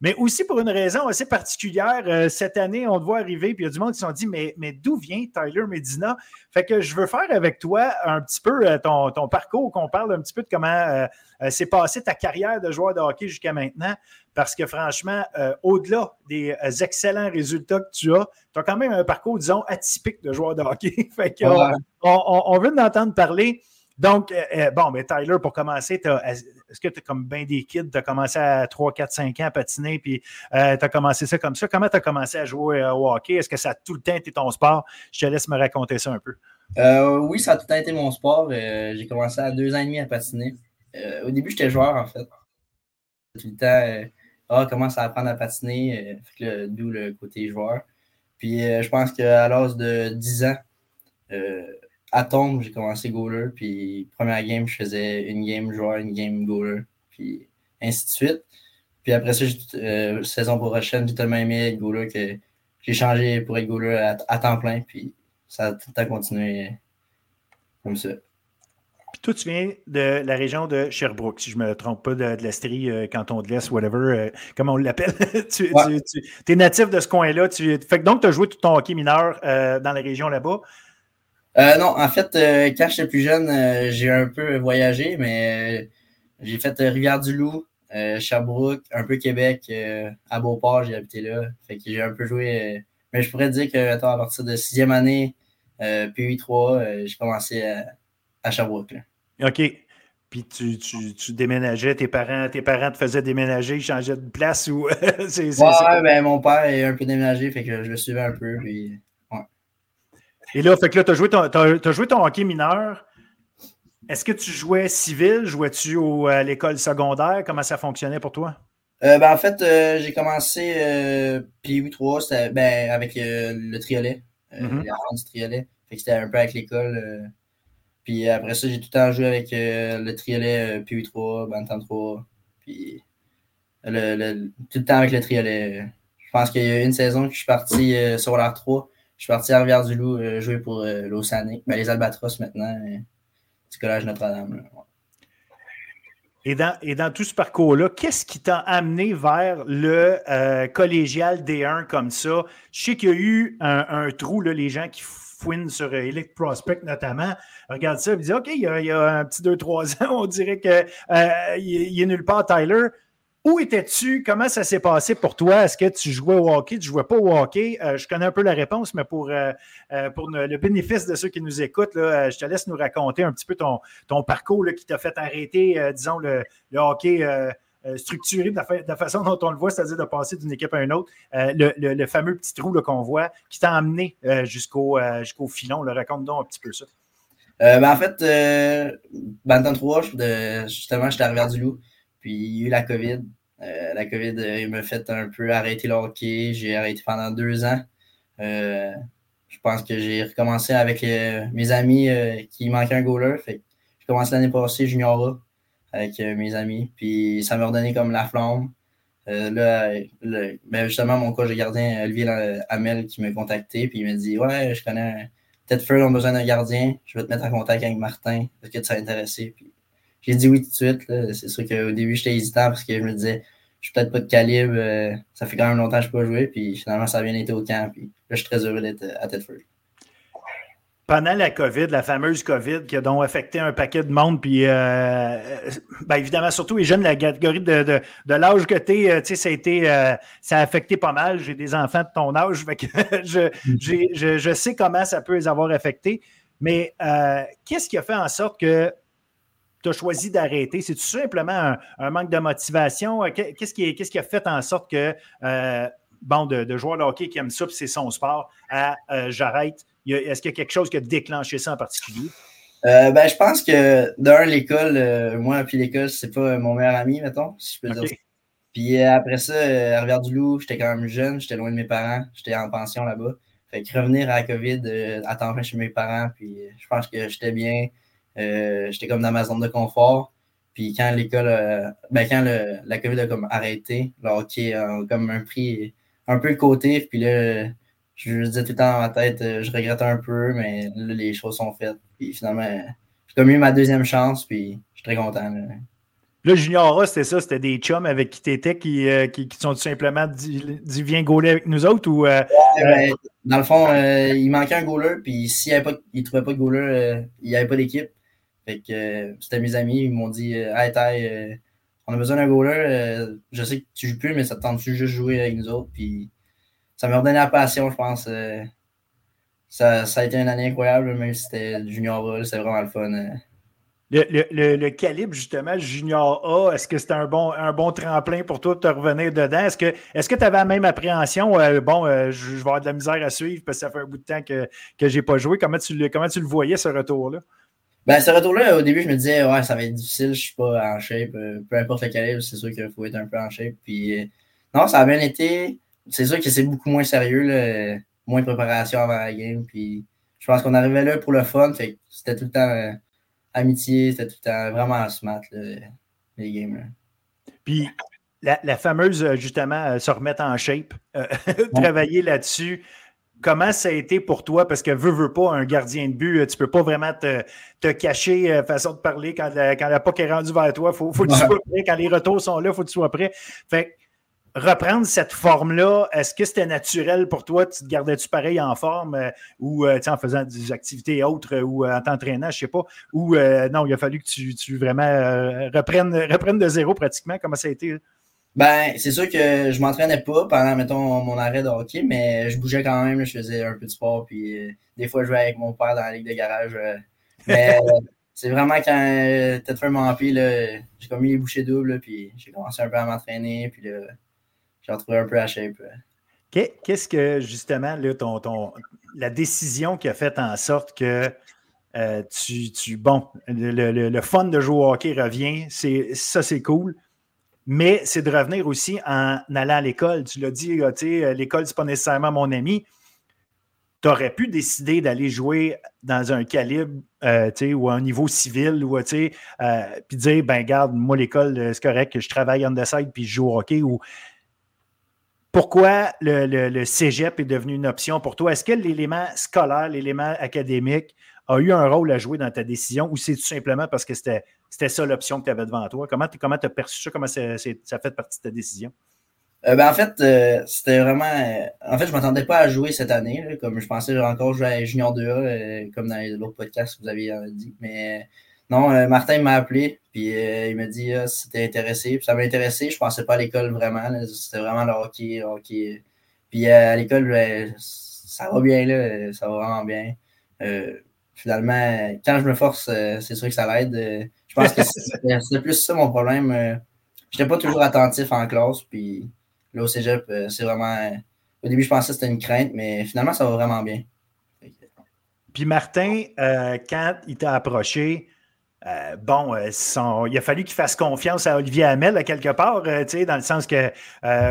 Mais aussi pour une raison assez particulière, euh, cette année, on te voit arriver, puis il y a du monde qui se sont dit Mais, mais d'où vient Tyler Medina? Fait que je veux faire avec toi un petit peu euh, ton, ton, parcours, qu'on parle un petit peu de comment euh, s'est passée ta carrière de joueur de hockey jusqu'à maintenant. Parce que franchement, au-delà des excellents résultats que tu as, tu as quand même un parcours, disons, atypique de joueur de hockey. fait que, on, on, on, veut t'entendre parler. Donc, bon, mais Tyler, pour commencer, tu as est-ce que tu as comme bien des kids, tu as commencé à 3, 4, 5 ans à patiner, puis euh, tu as commencé ça comme ça. Comment tu as commencé à jouer euh, au hockey? Est-ce que ça a tout le temps été ton sport? Je te laisse me raconter ça un peu. Euh, oui, ça a tout le temps été mon sport. j'ai commencé à deux ans et demi à patiner. au début, j'étais joueur, en fait. Tout le temps, ah, commence à apprendre à patiner, d'où le côté joueur. Puis je pense qu'à l'âge de 10 ans, à tombe, j'ai commencé goaler, puis première game, je faisais une game joueur, une game goaler, puis ainsi de suite. Puis après ça, euh, saison prochaine, j'ai tellement aimé être goaler que j'ai changé pour être goaler à, temps plein, puis ça a tout le temps continué comme ça. Puis toi, tu viens de la région de Sherbrooke, si je ne me trompe pas, de, de l'Estrie, euh, canton de l'Est, whatever, euh, comment on l'appelle? tu, es natif de ce coin-là. Fait que donc, tu as joué tout ton hockey mineur dans la région là-bas. Euh, non, en fait, euh, quand j'étais plus jeune, euh, j'ai un peu voyagé, mais j'ai fait Rivière-du-Loup, Sherbrooke, un peu Québec, à Beauport, j'ai habité là. Fait que j'ai un peu joué. mais je pourrais dire que à partir de sixième année, puis 3 j'ai commencé à, Sherbrooke. OK. Puis tu, tu, déménageais, tes parents, tes parents te faisaient déménager, ils changeaient de place ou. ouais, ben mon père est un peu déménagé, fait que je le suivais un peu. Puis et là, fait que là, tu as, as, joué ton hockey mineur. Est-ce que tu jouais civil? Jouais-tu à l'école secondaire? Comment ça fonctionnait pour toi? Euh, ben, en fait, euh, j'ai commencé euh, puis 3 ben, avec le triolet, mm-hmm. du triolet. Fait que c'était un peu avec l'école. puis après ça, j'ai tout le temps joué avec le triolet puis 3 Bantam 3. Puis le, tout le temps avec le triolet. Je pense qu'il y a une saison que je suis parti sur l'art 3 je suis parti à Rivière-du-Loup euh, jouer pour euh, l'Océanique. Ben, les Albatros maintenant, euh, du Collège Notre-Dame. Et dans, et dans, tout ce parcours-là, qu'est-ce qui t'a amené vers le collégial D1 comme ça? Je sais qu'il y a eu un, trou, là, les gens qui fouinent sur Elite Prospect notamment. Regarde ça, ils disent OK, il y, a, un petit 2-3 ans, on dirait qu'il il est nulle part, Tyler. Où étais-tu? Comment ça s'est passé pour toi? Est-ce que tu jouais au hockey? Tu ne jouais pas au hockey? Euh, je connais un peu la réponse, mais pour, euh, euh, pour le bénéfice de ceux qui nous écoutent, je te laisse nous raconter un petit peu ton, ton parcours qui t'a fait arrêter, disons, le, hockey structuré de la, façon dont on le voit, c'est-à-dire de passer d'une équipe à une autre. Le, fameux petit trou qu'on voit qui t'a amené jusqu'au jusqu'au filon. Raconte donc un petit peu ça. Ben, en fait, euh, Bantam 3, justement, j'étais à Rivière-du-Loup. Puis il y a eu la COVID. Euh, la COVID euh, m'a fait un peu arrêter le hockey. J'ai arrêté pendant deux ans. Euh, je pense que j'ai recommencé avec mes amis qui manquaient un goaler. Fait j'ai commencé l'année passée junior avec mes amis. Puis ça m'a redonné comme la flamme. là, ben, justement, mon coach de gardien, Olivier Hamel, qui m'a contacté. Puis il m'a dit Ouais, je connais. Tedford a besoin d'un gardien. Je vais te mettre en contact avec Martin. Est-ce que tu serais intéressé? J'ai dit oui tout de suite. C'est sûr qu'au début, j'étais hésitant parce que je me disais, je suis peut-être pas de calibre. Euh, ça fait quand même longtemps que je peux pas jouer. Puis finalement, ça a bien été au camp. Puis là, je suis très heureux d'être à Tedford. Pendant la COVID, la fameuse COVID qui a donc affecté un paquet de monde, puis euh, ben évidemment, surtout les jeunes, la catégorie de, de, l'âge que tu es, euh, ça a été, ça a affecté pas mal. J'ai des enfants de ton âge, je, je, je, sais comment ça peut les avoir affectés. Mais qu'est-ce qui a fait en sorte que tu as choisi d'arrêter? C'est tout simplement un, manque de motivation? Euh, qu'est-ce qui, qui, a fait en sorte que, euh, bon, de, joueurs de hockey qui aiment ça, c'est son sport, à euh, j'arrête? Est-ce qu'il y a quelque chose qui a déclenché ça en particulier? ben, je pense que d'un, l'école, moi, puis l'école, c'est pas mon meilleur ami, mettons, si je peux dire. Puis après ça, à Rivière-du-Loup, j'étais quand même jeune, j'étais loin de mes parents, j'étais en pension là-bas. Fait que revenir à la COVID, à temps plein chez mes parents, puis je pense que j'étais bien. Euh, j'étais comme dans ma zone de confort. Puis quand l'école, ben quand la COVID a comme arrêté, le hockey a comme un prix un peu de côté. Puis là, je me disais tout le temps dans ma tête, euh, je regrette un peu, mais là, les choses sont faites. Puis finalement, j'ai comme eu ma deuxième chance, puis je suis très content. Là, Junior A, c'était ça, c'était des chums avec qui t'étais qui, euh, qui, qui, sont tout simplement dit, dit viens gauler avec nous autres ou. Euh, ouais, dans le fond, euh, il manquait un goaler, puis s'il ne trouvait pas de goaler, il n'y avait pas d'équipe. Fait que c'était mes amis, ils m'ont dit Hey Ty, on a besoin d'un goaler, je sais que tu joues plus, mais ça te tente-tu juste jouer avec nous autres? Puis ça m'a redonné la passion, je pense. Ça, ça, a été une année incroyable, même si c'était Junior A, c'était vraiment le fun. Le, calibre, justement, Junior A, est-ce que c'était un bon, un bon tremplin pour toi de te revenir dedans? Est-ce que tu avais la même appréhension? Euh, bon, euh, je, vais avoir de la misère à suivre parce que ça fait un bout de temps que, je n'ai pas joué. Comment tu, le, comment tu le voyais, ce retour-là? Ben, ce retour-là, au début, je me disais, ouais, ça va être difficile, je ne suis pas en shape. Euh, peu importe le calibre, c'est sûr qu'il faut être un peu en shape. Puis, non, ça a bien été. C'est sûr que c'est beaucoup moins sérieux, moins de préparation avant la game. Puis, je pense qu'on arrivait là pour le fun. c'était tout le temps amitié, c'était tout vraiment smart, les games. Puis la, fameuse, euh, justement, euh, se remettre en shape, euh, travailler là-dessus. Comment ça a été pour toi? Parce que veux, veux pas, un gardien de but, tu peux pas vraiment te, te cacher, façon de parler, quand la, quand la est rendue vers toi, il faut, faut que tu sois prêt. Quand les retours sont là, il faut que tu sois prêt. Fait reprendre cette forme-là, est-ce que c'était naturel pour toi? Tu te gardais-tu pareil en forme euh, ou euh, en faisant des activités autres euh, ou en t'entraînant, je ne sais pas? Ou non, il a fallu que tu, tu vraiment reprennes, reprennes, de zéro pratiquement? Comment ça a été? Ben, c'est sûr que je m'entraînais pas pendant, mettons, mon arrêt de hockey, mais je bougeais quand même, je faisais un peu de sport, puis des fois, je jouais avec mon père dans la ligue de garage. mais c'est vraiment quand Tedford m'a rempli, j'ai comme mis les bouchées doubles, puis j'ai commencé un peu à m'entraîner, puis là, j'ai retrouvé un peu la shape. Qu'est-ce que, justement, là, ton, ton, la décision qui a fait en sorte que euh, tu, tu, Bon, le, le, fun de jouer au hockey revient, ça, c'est cool. Mais c'est de revenir aussi en allant à l'école. Tu l'as dit, l'école, c'est pas nécessairement mon ami. Tu aurais pu décider d'aller jouer dans un calibre euh, ou un niveau civil, ou euh, puis dire ben garde, moi l'école, c'est correct, je travaille on the side puis je joue au hockey. Ou pourquoi le, cégep est devenu une option pour toi? Est-ce que l'élément scolaire, l'élément académique a eu un rôle à jouer dans ta décision ou c'est tout simplement parce que c'était ça l'option que tu avais devant toi? Comment tu as perçu ça? Comment ça, a fait partie de ta décision? Euh, ben, en fait, euh, c'était vraiment. Euh, en fait, je ne m'attendais pas à jouer cette année, comme je pensais encore jouer à Junior 2A, comme dans l'autre podcast que vous aviez dit. Mais non, Martin m'a appelé, puis il m'a dit ah, si intéressé. Puis ça m'a intéressé. Je pensais pas à l'école vraiment. C'était vraiment le hockey. Puis à l'école, ben, ça va bien, là, ça va vraiment bien. Finalement, quand je me force, c'est sûr que ça l'aide. je pense que c'est plus ça mon problème. Je n'étais pas toujours attentif en classe, puis là au cégep, c'est vraiment. Au début, je pensais que c'était une crainte, mais finalement, ça va vraiment bien. Puis Martin, quand il t'a approché, euh, bon, euh, il a fallu qu'il fasse confiance à Olivier Hamel, à quelque part, euh, dans le sens que,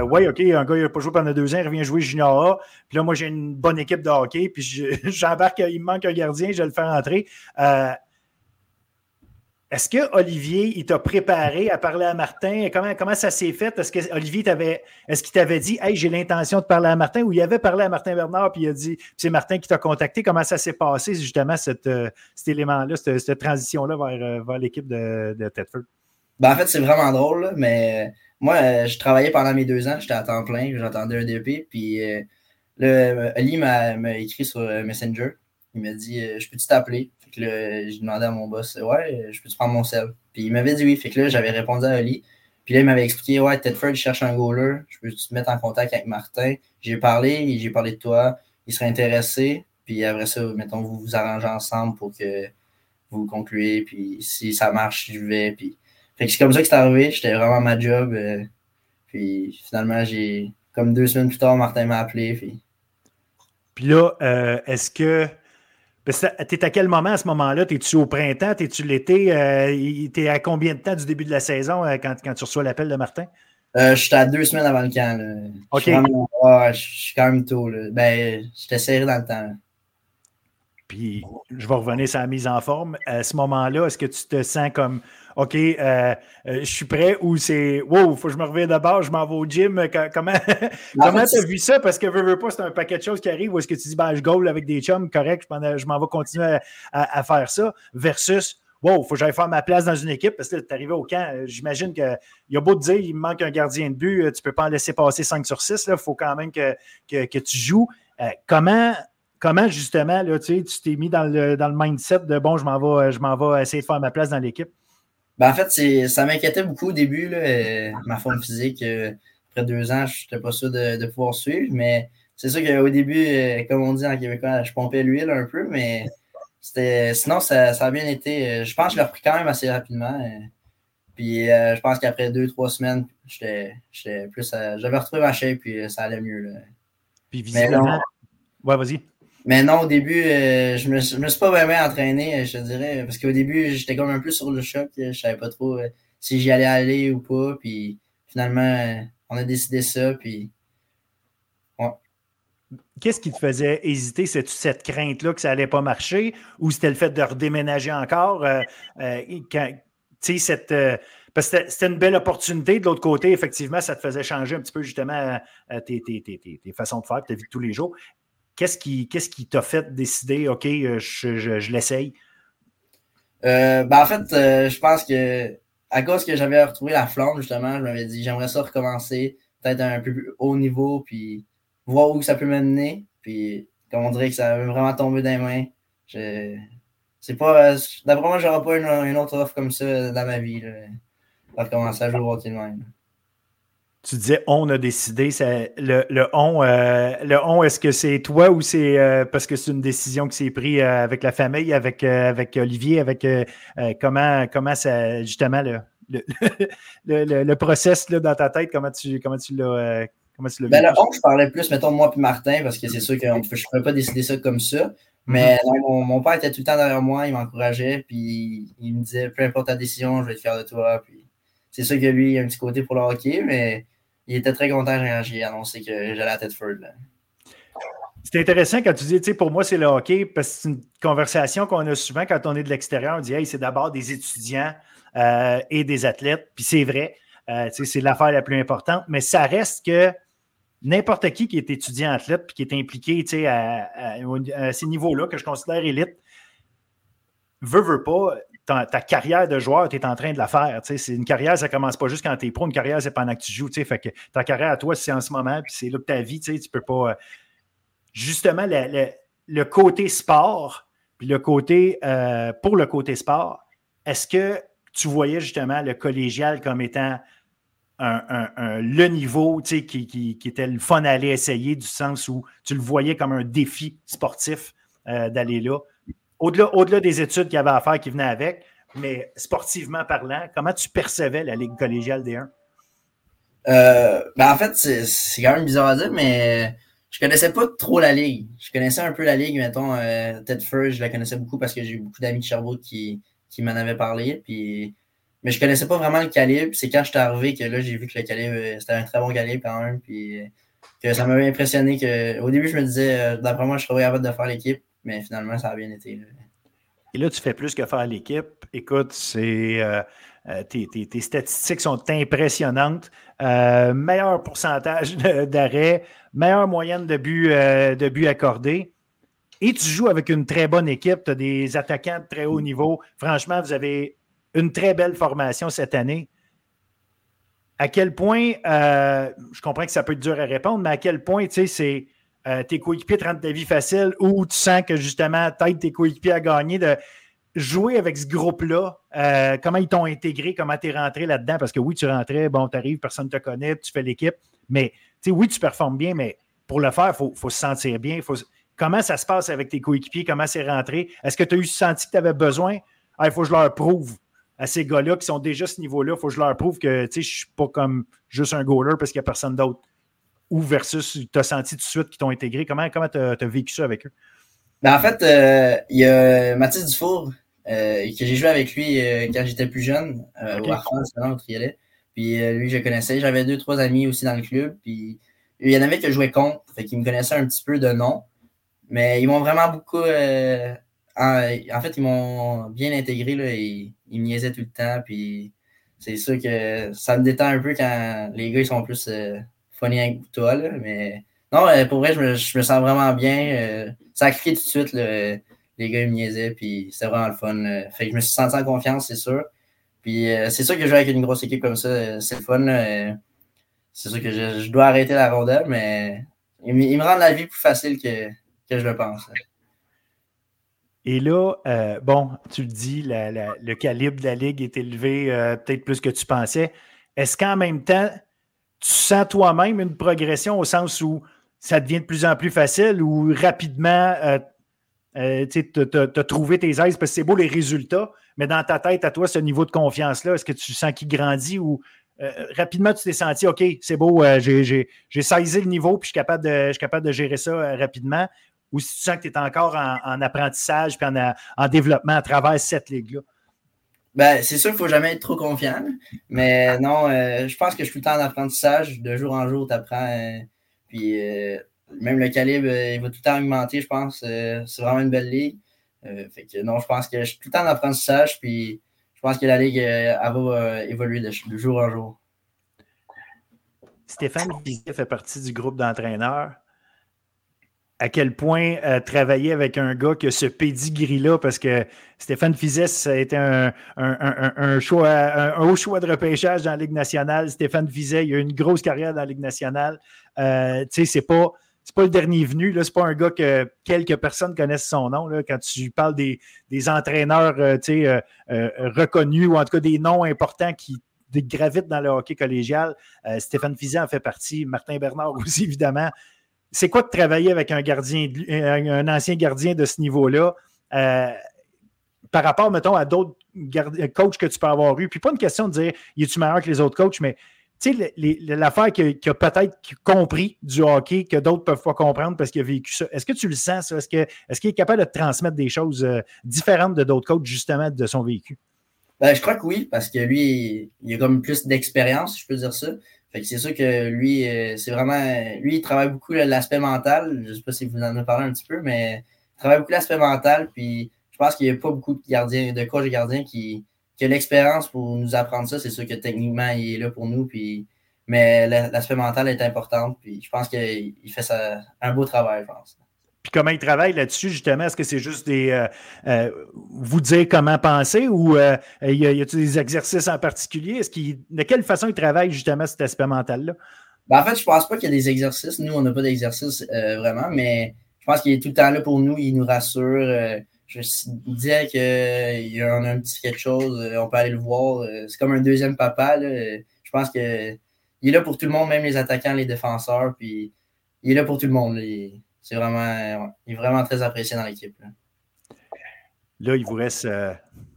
oui, OK, un gars, il n'a pas joué pendant deux ans, il revient jouer junior A. Puis là, moi, j'ai une bonne équipe de hockey, puis j'embarque, il me manque un gardien, je vais le faire entrer. Est-ce que Olivier, il t'a préparé à parler à Martin? Comment, comment ça s'est fait? Est-ce que Olivier t'avait, est-ce qu'il t'avait dit, hey, j'ai l'intention de parler à Martin ou il avait parlé à Martin Bernard puis il a dit, c'est Martin qui t'a contacté? Comment ça s'est passé, justement, euh, cet élément-là, cette, transition-là vers, euh, vers l'équipe de, de? Ben, en fait, c'est vraiment drôle, mais moi, euh, je travaillais pendant mes deux ans, j'étais à temps plein, j'entendais un DP, puis le, Oli m'a écrit sur Messenger. Il m'a dit, je peux-tu t'appeler? J'ai demandé à mon boss, ouais, je peux te prendre mon sel. Puis il m'avait dit oui. Fait que là, j'avais répondu à Ali. Puis là, il m'avait expliqué, ouais, Tedford, cherche un goaler. Je peux te mettre en contact avec Martin. J'ai parlé, j'ai parlé de toi. Il serait intéressé. Puis après ça, mettons, vous vous arrangez ensemble pour que vous concluez. Puis si ça marche, je vais. Puis... Fait que c'est comme ça que c'est arrivé. J'étais vraiment ma job. Euh, puis finalement, j'ai. Comme deux semaines plus tard, Martin m'a appelé. Puis, puis là, euh, est-ce que T'es à quel moment à ce moment-là? T'es-tu au printemps? T'es-tu l'été? Euh, t'es à combien de temps du début de la saison euh, quand, quand, tu reçois l'appel de Martin? Euh, je suis à deux semaines avant le camp. OK. Je suis, quand même tôt. Là. Ben, j'étais serré dans le temps. Puis, je vais revenir sur la mise en forme. À ce moment-là, est-ce que tu te sens comme OK, euh, euh, je suis prêt ou c'est Wow, il faut que je me revienne d'abord, je m'en vais au gym. Comment comment tu as vu ça? Parce que veux, veux pas, c'est un paquet de choses qui arrivent. Ou est-ce que tu dis ben, je goal avec des chums, correct, je m'en vais continuer à, faire ça, versus Wow, il faut que j'aille faire ma place dans une équipe parce que tu es arrivé au camp. euh, J'imagine qu'il y a beau te dire il me manque un gardien de but, euh, tu ne peux pas en laisser passer 5 sur 6. Il faut quand même que, que, que tu joues. Euh, comment, comment, justement, là, tu sais, tu t'es mis dans le, dans le mindset de bon, je m'en vais, je m'en vais essayer de faire ma place dans l'équipe? Ben, en fait, c'est- ça m'inquiétait beaucoup au début, là, euh, ma forme physique. euh, après deux ans, je n'étais pas sûr de, de pouvoir suivre, mais c'est sûr qu'au début, euh, comme on dit en québécois, je pompais l'huile un peu, mais c'était sinon, ça, ça a bien été. Je pense que je l'ai repris quand même assez rapidement. Puis je pense qu'après deux, trois semaines, j'étais j'étais plus. J'avais retrouvé ma shape, puis ça allait mieux. là. Puis visiblement. Ouais, vas-y. Mais non, au début, euh, je me, je me suis pas vraiment entraîné, euh, je dirais, parce qu'au début, j'étais comme un peu sur le choc. euh, Je savais pas trop si j'y allais aller ou pas. Puis finalement, on a décidé ça. Puis Qu'est-ce qui te faisait hésiter? C'est-tu cette crainte-là que ça n'allait pas marcher ou c'était le fait de redéménager encore? Cette, parce que c'était- une belle opportunité. De l'autre côté, effectivement, ça te faisait changer un petit peu justement tes- tes- tes- tes façons de faire, ta vie de tous les jours. Qu'est-ce qui t'a fait décider, OK, euh, je, l'essaye? Euh, ben en fait, euh, je pense que à cause que j'avais retrouvé la flamme, justement, je m'avais dit j'aimerais ça recommencer, peut-être à un peu plus haut niveau, puis voir où ça peut m'amener. Puis comme on dirait que ça avait vraiment tombé dans les mains. Je... C'est pas. D'après moi, j'aurais pas une, autre offre comme ça dans ma vie. Là, pour recommencer à jouer au hockey de. Tu disais on a décidé. ça- le, le on, euh, le on, est-ce que c'est toi ou c'est euh, parce que c'est une décision qui s'est prise euh, avec la famille, avec, avec Olivier, avec comment, comment ça justement le, le, le, process là, dans ta tête, comment tu comment tu l'as comment tu l'as Ben, le 11, je parlais plus, mettons, moi puis Martin, parce que c'est sûr que je ne pouvais pas décider ça comme ça. Mais non, mon, mon père était tout le temps derrière moi, il m'encourageait, puis il me disait peu importe ta décision, je vais être fier de toi. Puis c'est sûr que lui, il a un petit côté pour le hockey, mais il était très content quand j'ai annoncé que j'allais à Tedford. là. C'est intéressant quand tu dis, pour moi, c'est le hockey, parce que c'est une conversation qu'on a souvent quand on est de l'extérieur. On dit, hey, c'est d'abord des étudiants euh, et des athlètes. Puis c'est vrai, euh, c'est l'affaire la plus importante, mais ça reste que n'importe qui qui est étudiant athlète puis qui est impliqué, tu sais, à, à- à ces niveaux-là, que je considère élite, veut, veut pas, ta, carrière de joueur, tu es en train de la faire. C'est une carrière, ça commence pas juste quand tu es pro. Une carrière, c'est pendant que tu joues. Fait que ta carrière à toi, c'est en ce moment, puis c'est là que ta vie, tu peux pas. euh, justement, le, le- le côté sport, puis le côté, euh, pour le côté sport, est-ce que tu voyais justement le collégial comme étant un, un- le niveau qui, qui- qui était le fun à aller essayer, du sens où tu le voyais comme un défi sportif euh, d'aller là? Au-delà, au-delà des études qu'il y avait à faire qui venaient avec, mais sportivement parlant, comment tu percevais la Ligue collégiale des 1? Euh, ben en fait, c'est c'est quand même bizarre à dire, mais je connaissais pas trop la ligue. Je connaissais un peu la ligue, mettons, euh, Tedford, je la connaissais beaucoup parce que j'ai eu beaucoup d'amis de Sherbrooke qui, qui m'en avaient parlé. Puis, mais je connaissais pas vraiment le calibre. C'est quand j'étais arrivé que là, j'ai vu que le calibre, euh, c'était un très bon calibre quand même. Puis, que ça m'avait impressionné que au début, je me disais, euh, d'après moi, je serais capable de faire l'équipe, mais finalement, ça a bien été. Et là, tu fais plus que faire l'équipe. Écoute, c'est euh, euh, tes, statistiques sont impressionnantes. Euh, meilleur pourcentage d'arrêt, meilleure moyenne de buts euh, de buts accordés. Et tu joues avec une très bonne équipe. Tu as des attaquants de très haut niveau. Franchement, vous avez une très belle formation cette année. À quel point, je comprends que ça peut être dur à répondre, mais à quel point, tu sais, c'est euh, tes coéquipiers te rendent ta vie facile ou tu sens que justement, t'aides tes coéquipiers à gagner de jouer avec ce groupe-là, euh, comment ils t'ont intégré, comment tu es rentré là-dedans, parce que oui, tu rentrais, bon, tu arrives, personne ne te connaît, tu fais l'équipe, mais oui, tu performes bien, mais pour le faire, il faut, faut se sentir bien. Faut, comment ça se passe avec tes coéquipiers, comment c'est rentré? Est-ce que tu as eu senti que tu avais besoin? Il faut que je leur prouve à ces gars-là qui sont déjà à ce niveau-là, il faut que je leur prouve que je ne suis pas comme juste un goaler parce qu'il n'y a personne d'autre. Ou versus, tu as senti tout de suite qu'ils t'ont intégré? Comment tu as, vécu ça avec eux? Ben, en fait, euh, il y a Mathis Dufour, euh, que j'ai joué avec lui euh, quand j'étais plus jeune, euh, Ok. au Arfan, là, au Triolet. Puis euh, lui, je connaissais. J'avais deux, trois amis aussi dans le club. Puis il y en avait que je jouais contre, fait qu'ils me connaissaient un petit peu de nom. Mais ils m'ont vraiment beaucoup. euh, en, en fait, ils m'ont bien intégré. Là, et, ils me niaisaient tout le temps. Puis c'est sûr que ça me détend un peu quand les gars ils sont plus euh, funny avec toi. Là, mais non, euh, pour vrai, je me, je me sens vraiment bien. euh, ça a cliqué tout de suite. Là, les gars, ils me niaisaient, puis c'était vraiment le fun. Fait que je me suis senti en confiance, c'est sûr. Puis c'est sûr que jouer avec une grosse équipe comme ça, c'est le fun. C'est sûr que je, dois arrêter la rondelle, mais il, me rend la vie plus facile que, que je le pense. Et là, euh, bon, tu le dis, le calibre de la Ligue est élevé euh, peut-être plus que tu pensais. Est-ce qu'en même temps, tu sens toi-même une progression au sens où ça devient de plus en plus facile ou rapidement, euh, tu as trouvé tes aises parce que c'est beau les résultats, mais dans ta tête, à toi, ce niveau de confiance-là, est-ce que tu sens qu'il grandit ou rapidement tu t'es senti, OK, c'est beau, j'ai saisi le niveau puis je suis capable de, je suis capable de gérer ça rapidement? Ou si tu sens que tu es encore en, apprentissage puis en, développement à travers cette ligue-là? Ben, c'est sûr qu'il ne faut jamais être trop confiant. Mais non, euh, je pense que je suis tout le temps en apprentissage. De jour en jour, tu apprends. Euh, puis euh, même le calibre, il va tout le temps augmenter, je pense. c'est vraiment une belle ligue. fait que non, je pense que je suis tout le temps en apprentissage. Puis je pense que la ligue, elle va évoluer de, jour en jour. Stéphane fait partie du groupe d'entraîneurs à quel point euh, travailler avec un gars qui a ce pedigree-là, parce que Stéphane Fizès, ça a été un, haut choix de repêchage dans la Ligue nationale. Stéphane Fizet, il a eu une grosse carrière dans la Ligue nationale. Euh, tu sais, c'est pas. C'est pas le dernier venu, là. C'est pas un gars que quelques personnes connaissent son nom. Quand tu parles des, entraîneurs euh, reconnus ou en tout cas des noms importants qui gravitent dans le hockey collégial, Stéphane Fizet en fait partie, Martin Bernard aussi, évidemment c'est quoi de travailler avec un gardien, un ancien gardien de ce niveau-là euh, par rapport, mettons, à d'autres coachs que tu peux avoir eu? Puis pas une question de dire, es-tu meilleur que les autres coachs, mais tu sais, l'affaire qu'il a, peut-être compris du hockey que d'autres ne peuvent pas comprendre parce qu'il a vécu ça. Est-ce que tu le sens, ça? Est-ce qu'il est, capable de transmettre des choses euh, différentes de d'autres coachs, justement, de son vécu? Ben, je crois que oui, parce que lui, il a comme plus d'expérience, je peux dire ça. C'est sûr que lui, euh, c'est vraiment. Lui, il travaille beaucoup l'aspect mental. Je ne sais pas si vous en avez parlé un petit peu, mais il travaille beaucoup l'aspect mental. Puis je pense qu'il n'y a pas beaucoup de gardiens, de coachs gardiens qui, qui ont l'expérience pour nous apprendre ça. C'est sûr que techniquement, il est là pour nous. Puis, mais l'aspect mental est important. Puis je pense qu'il fait ça, un beau travail, je pense. Puis comment il travaille là-dessus, justement? Est-ce que c'est juste des euh, euh, vous dire comment penser ou euh, y a-t-il des exercices en particulier? Est-ce de quelle façon il travaille justement cet aspect mental-là? Ben, en fait, je pense pas qu'il y a des exercices. Nous, on n'a pas d'exercice vraiment, mais je pense qu'il est tout le temps là pour nous. Il nous rassure. je disais qu'il y a un petit quelque chose, on peut aller le voir. C'est comme un deuxième papa. Je pense qu'il est là pour tout le monde, même les attaquants, les défenseurs. Puis il est là pour tout le monde c'est vraiment, il est vraiment très apprécié dans l'équipe. Là. il vous reste euh,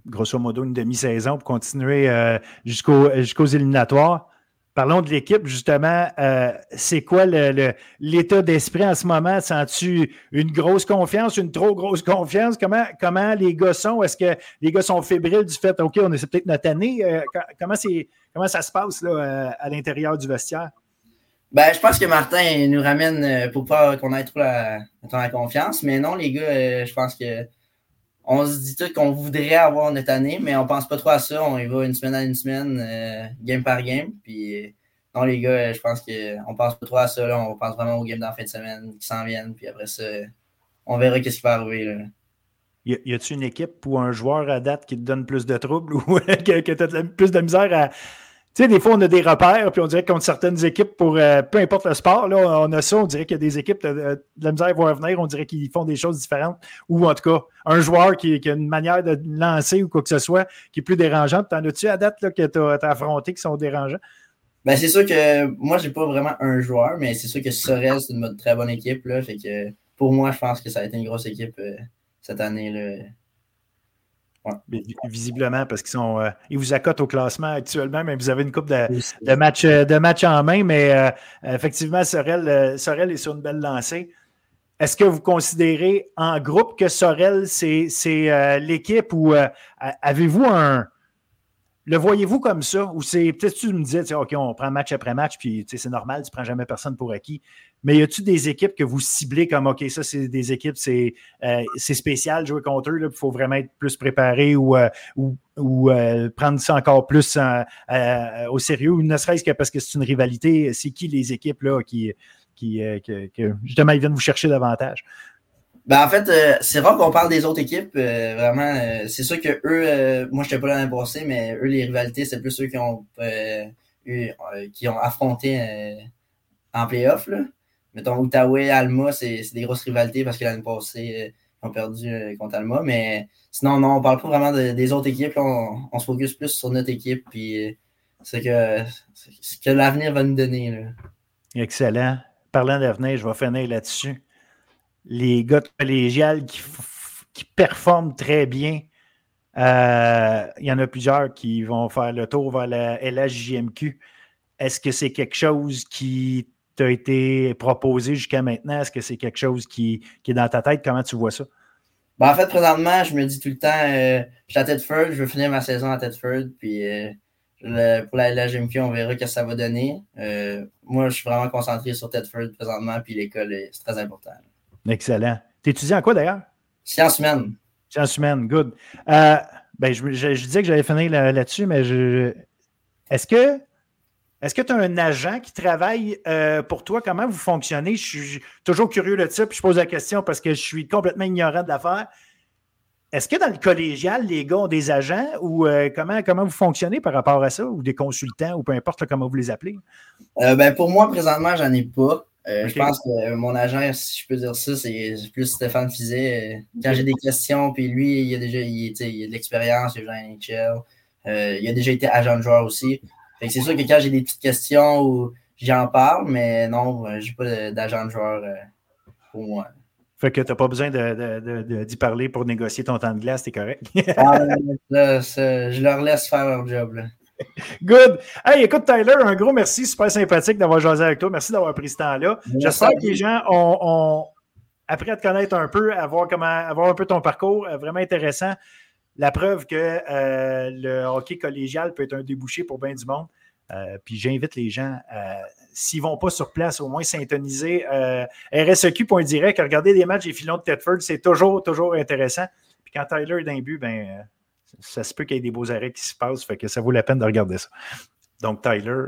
grosso modo une demi-saison pour continuer euh, jusqu'aux éliminatoires. Parlons de l'équipe, justement. Euh, c'est quoi l'état d'esprit en ce moment? Sens-tu une grosse confiance, une trop grosse confiance? Comment, comment les gars sont? Est-ce que les gars sont fébriles du fait, OK, on est peut-être notre année? comment, comment ça se passe là, à l'intérieur du vestiaire? Ben, je pense que Martin nous ramène euh, pour pas qu'on ait trop la, confiance. Mais non, les gars, euh, je pense que on se dit tout qu'on voudrait avoir notre année, mais on pense pas trop à ça. On y va une semaine à une semaine, euh, game par game. Puis non, les gars, je pense qu'on pense pas trop à ça. On pense vraiment aux games dans fin de semaine qui s'en viennent. Puis après ça, on verra qu'est-ce qui va arriver. Là. Y a-t-il une équipe ou un joueur à date qui te donne plus de troubles ou que, que tu as plus de misère à, sais, des fois, on a des repères, puis on dirait contre certaines équipes, pour euh, peu importe le sport, là, on a ça, on dirait qu'il y a des équipes de, la misère vont venir, on dirait qu'ils font des choses différentes. Ou en tout cas, un joueur qui, a une manière de lancer ou quoi que ce soit qui est plus dérangeante. T'en as-tu à date là, que tu as, affronté qui sont dérangeants? Ben, c'est sûr que moi, j'ai pas vraiment un joueur, mais c'est sûr que Sorel, c'est une très bonne équipe. Là, fait que pour moi, je pense que ça a été une grosse équipe euh, cette année. Là. Visiblement, parce qu'ils sont. Euh, ils vous accotent au classement actuellement, mais vous avez une coupe de, de matchs euh, de match en main. Mais euh, effectivement, Sorel, Sorel est sur une belle lancée. Est-ce que vous considérez en groupe que Sorel, c'est l'équipe ou avez-vous un, le voyez-vous comme ça? Ou c'est peut-être tu me disais, OK, on prend match après match, puis c'est normal, tu ne prends jamais personne pour acquis. Mais y a-tu des équipes que vous ciblez comme OK, ça, c'est des équipes, c'est euh, spécial jouer contre eux, il faut vraiment être plus préparé ou, euh, euh, prendre ça encore plus au sérieux, ou ne serait-ce que parce que c'est une rivalité. C'est qui les équipes qui, qui, justement, ils viennent vous chercher davantage? Ben, en fait, euh, c'est rare qu'on parle des autres équipes. euh, vraiment, euh, c'est sûr que eux, moi, je n'étais pas là l'année passée, mais eux, les rivalités, c'est plus ceux qui ont, eu, qui ont affronté en playoff. Là. Mettons, Outaouais, Alma, c'est des grosses rivalités parce que l'année passée, ils ont perdu contre Alma. Mais sinon, non, on parle pas vraiment de- des autres équipes. là. on, se focus plus sur notre équipe. Puis c'est que, ce que l'avenir va nous donner. Là. Excellent. Parlant d'avenir, je vais finir là-dessus. Les gars de collégial qui, performent très bien, euh, il y en a plusieurs qui vont faire le tour vers la LHJMQ. Est-ce que c'est quelque chose qui t'a été proposé jusqu'à maintenant? Est-ce que c'est quelque chose qui, est dans ta tête? Comment tu vois ça? Ben, en fait, présentement, je me dis tout le temps, euh, je suis à Tedford, je veux finir ma saison à Tedford, puis euh, pour la, GMQ, on verra ce que ça va donner. Moi, je suis vraiment concentré sur Tedford présentement, puis l'école, c'est très important. Excellent. Tu étudies en quoi d'ailleurs? Sciences humaines. En semaine, good. Euh, ben, je, je- je disais que j'allais finir là- là-dessus, mais je, est-ce que est-ce que tu as un agent qui travaille euh, pour toi? Comment vous fonctionnez? Je suis toujours curieux de ça, puis je pose la question parce que je suis complètement ignorant de l'affaire. Est-ce que dans le collégial, les gars ont des agents ou euh, comment, comment vous fonctionnez par rapport à ça? Ou des consultants ou peu importe là, comment vous les appelez? Euh, ben, pour moi, présentement, j'en ai pas. Euh. Je pense que euh, mon agent, si je peux dire ça, c'est plus Stéphane Fizet. Euh, Quand j'ai des questions, puis lui, il a déjà il, a de l'expérience, il a joué à NHL. Il a déjà été agent de joueur aussi. C'est sûr que quand j'ai des petites questions ou j'en parle, mais non, j'ai pas d'agent de joueur pour moi. Fait que tu n'as pas besoin de- de- de- de- d'y parler pour négocier ton temps de glace, t'es correct. Ah, là, ça, je leur laisse faire leur job. Là. Good. Hey, écoute, Tyler, un gros merci. Super sympathique d'avoir jasé avec toi. Merci d'avoir pris ce temps-là. J'espère que les gens ont, ont appris à te connaître un peu, à voir comment, à voir un peu ton parcours. euh, vraiment intéressant. La preuve que euh, le hockey collégial peut être un débouché pour bien du monde. Euh, puis j'invite les gens, euh, s'ils ne vont pas sur place, au moins syntoniser euh, RSEQ.direct, regarder des matchs des filons de Tedford, c'est toujours, toujours intéressant. Puis quand Tyler est d'un but, ben, ça se peut qu'il y ait des beaux arrêts qui se passent, fait que ça vaut la peine de regarder ça. Donc, Tyler,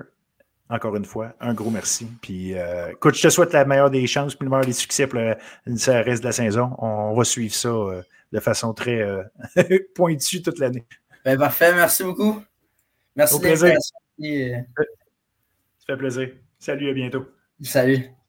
encore une fois, un gros merci. Puis, euh, écoute, je te souhaite la meilleure des chances, puis le meilleur des succès pour le, le reste de la saison. On va suivre ça euh, de façon très euh, pointue toute l'année. Ben, parfait, merci beaucoup. Merci Au plaisir. Ça fait plaisir. Salut, à bientôt. Salut.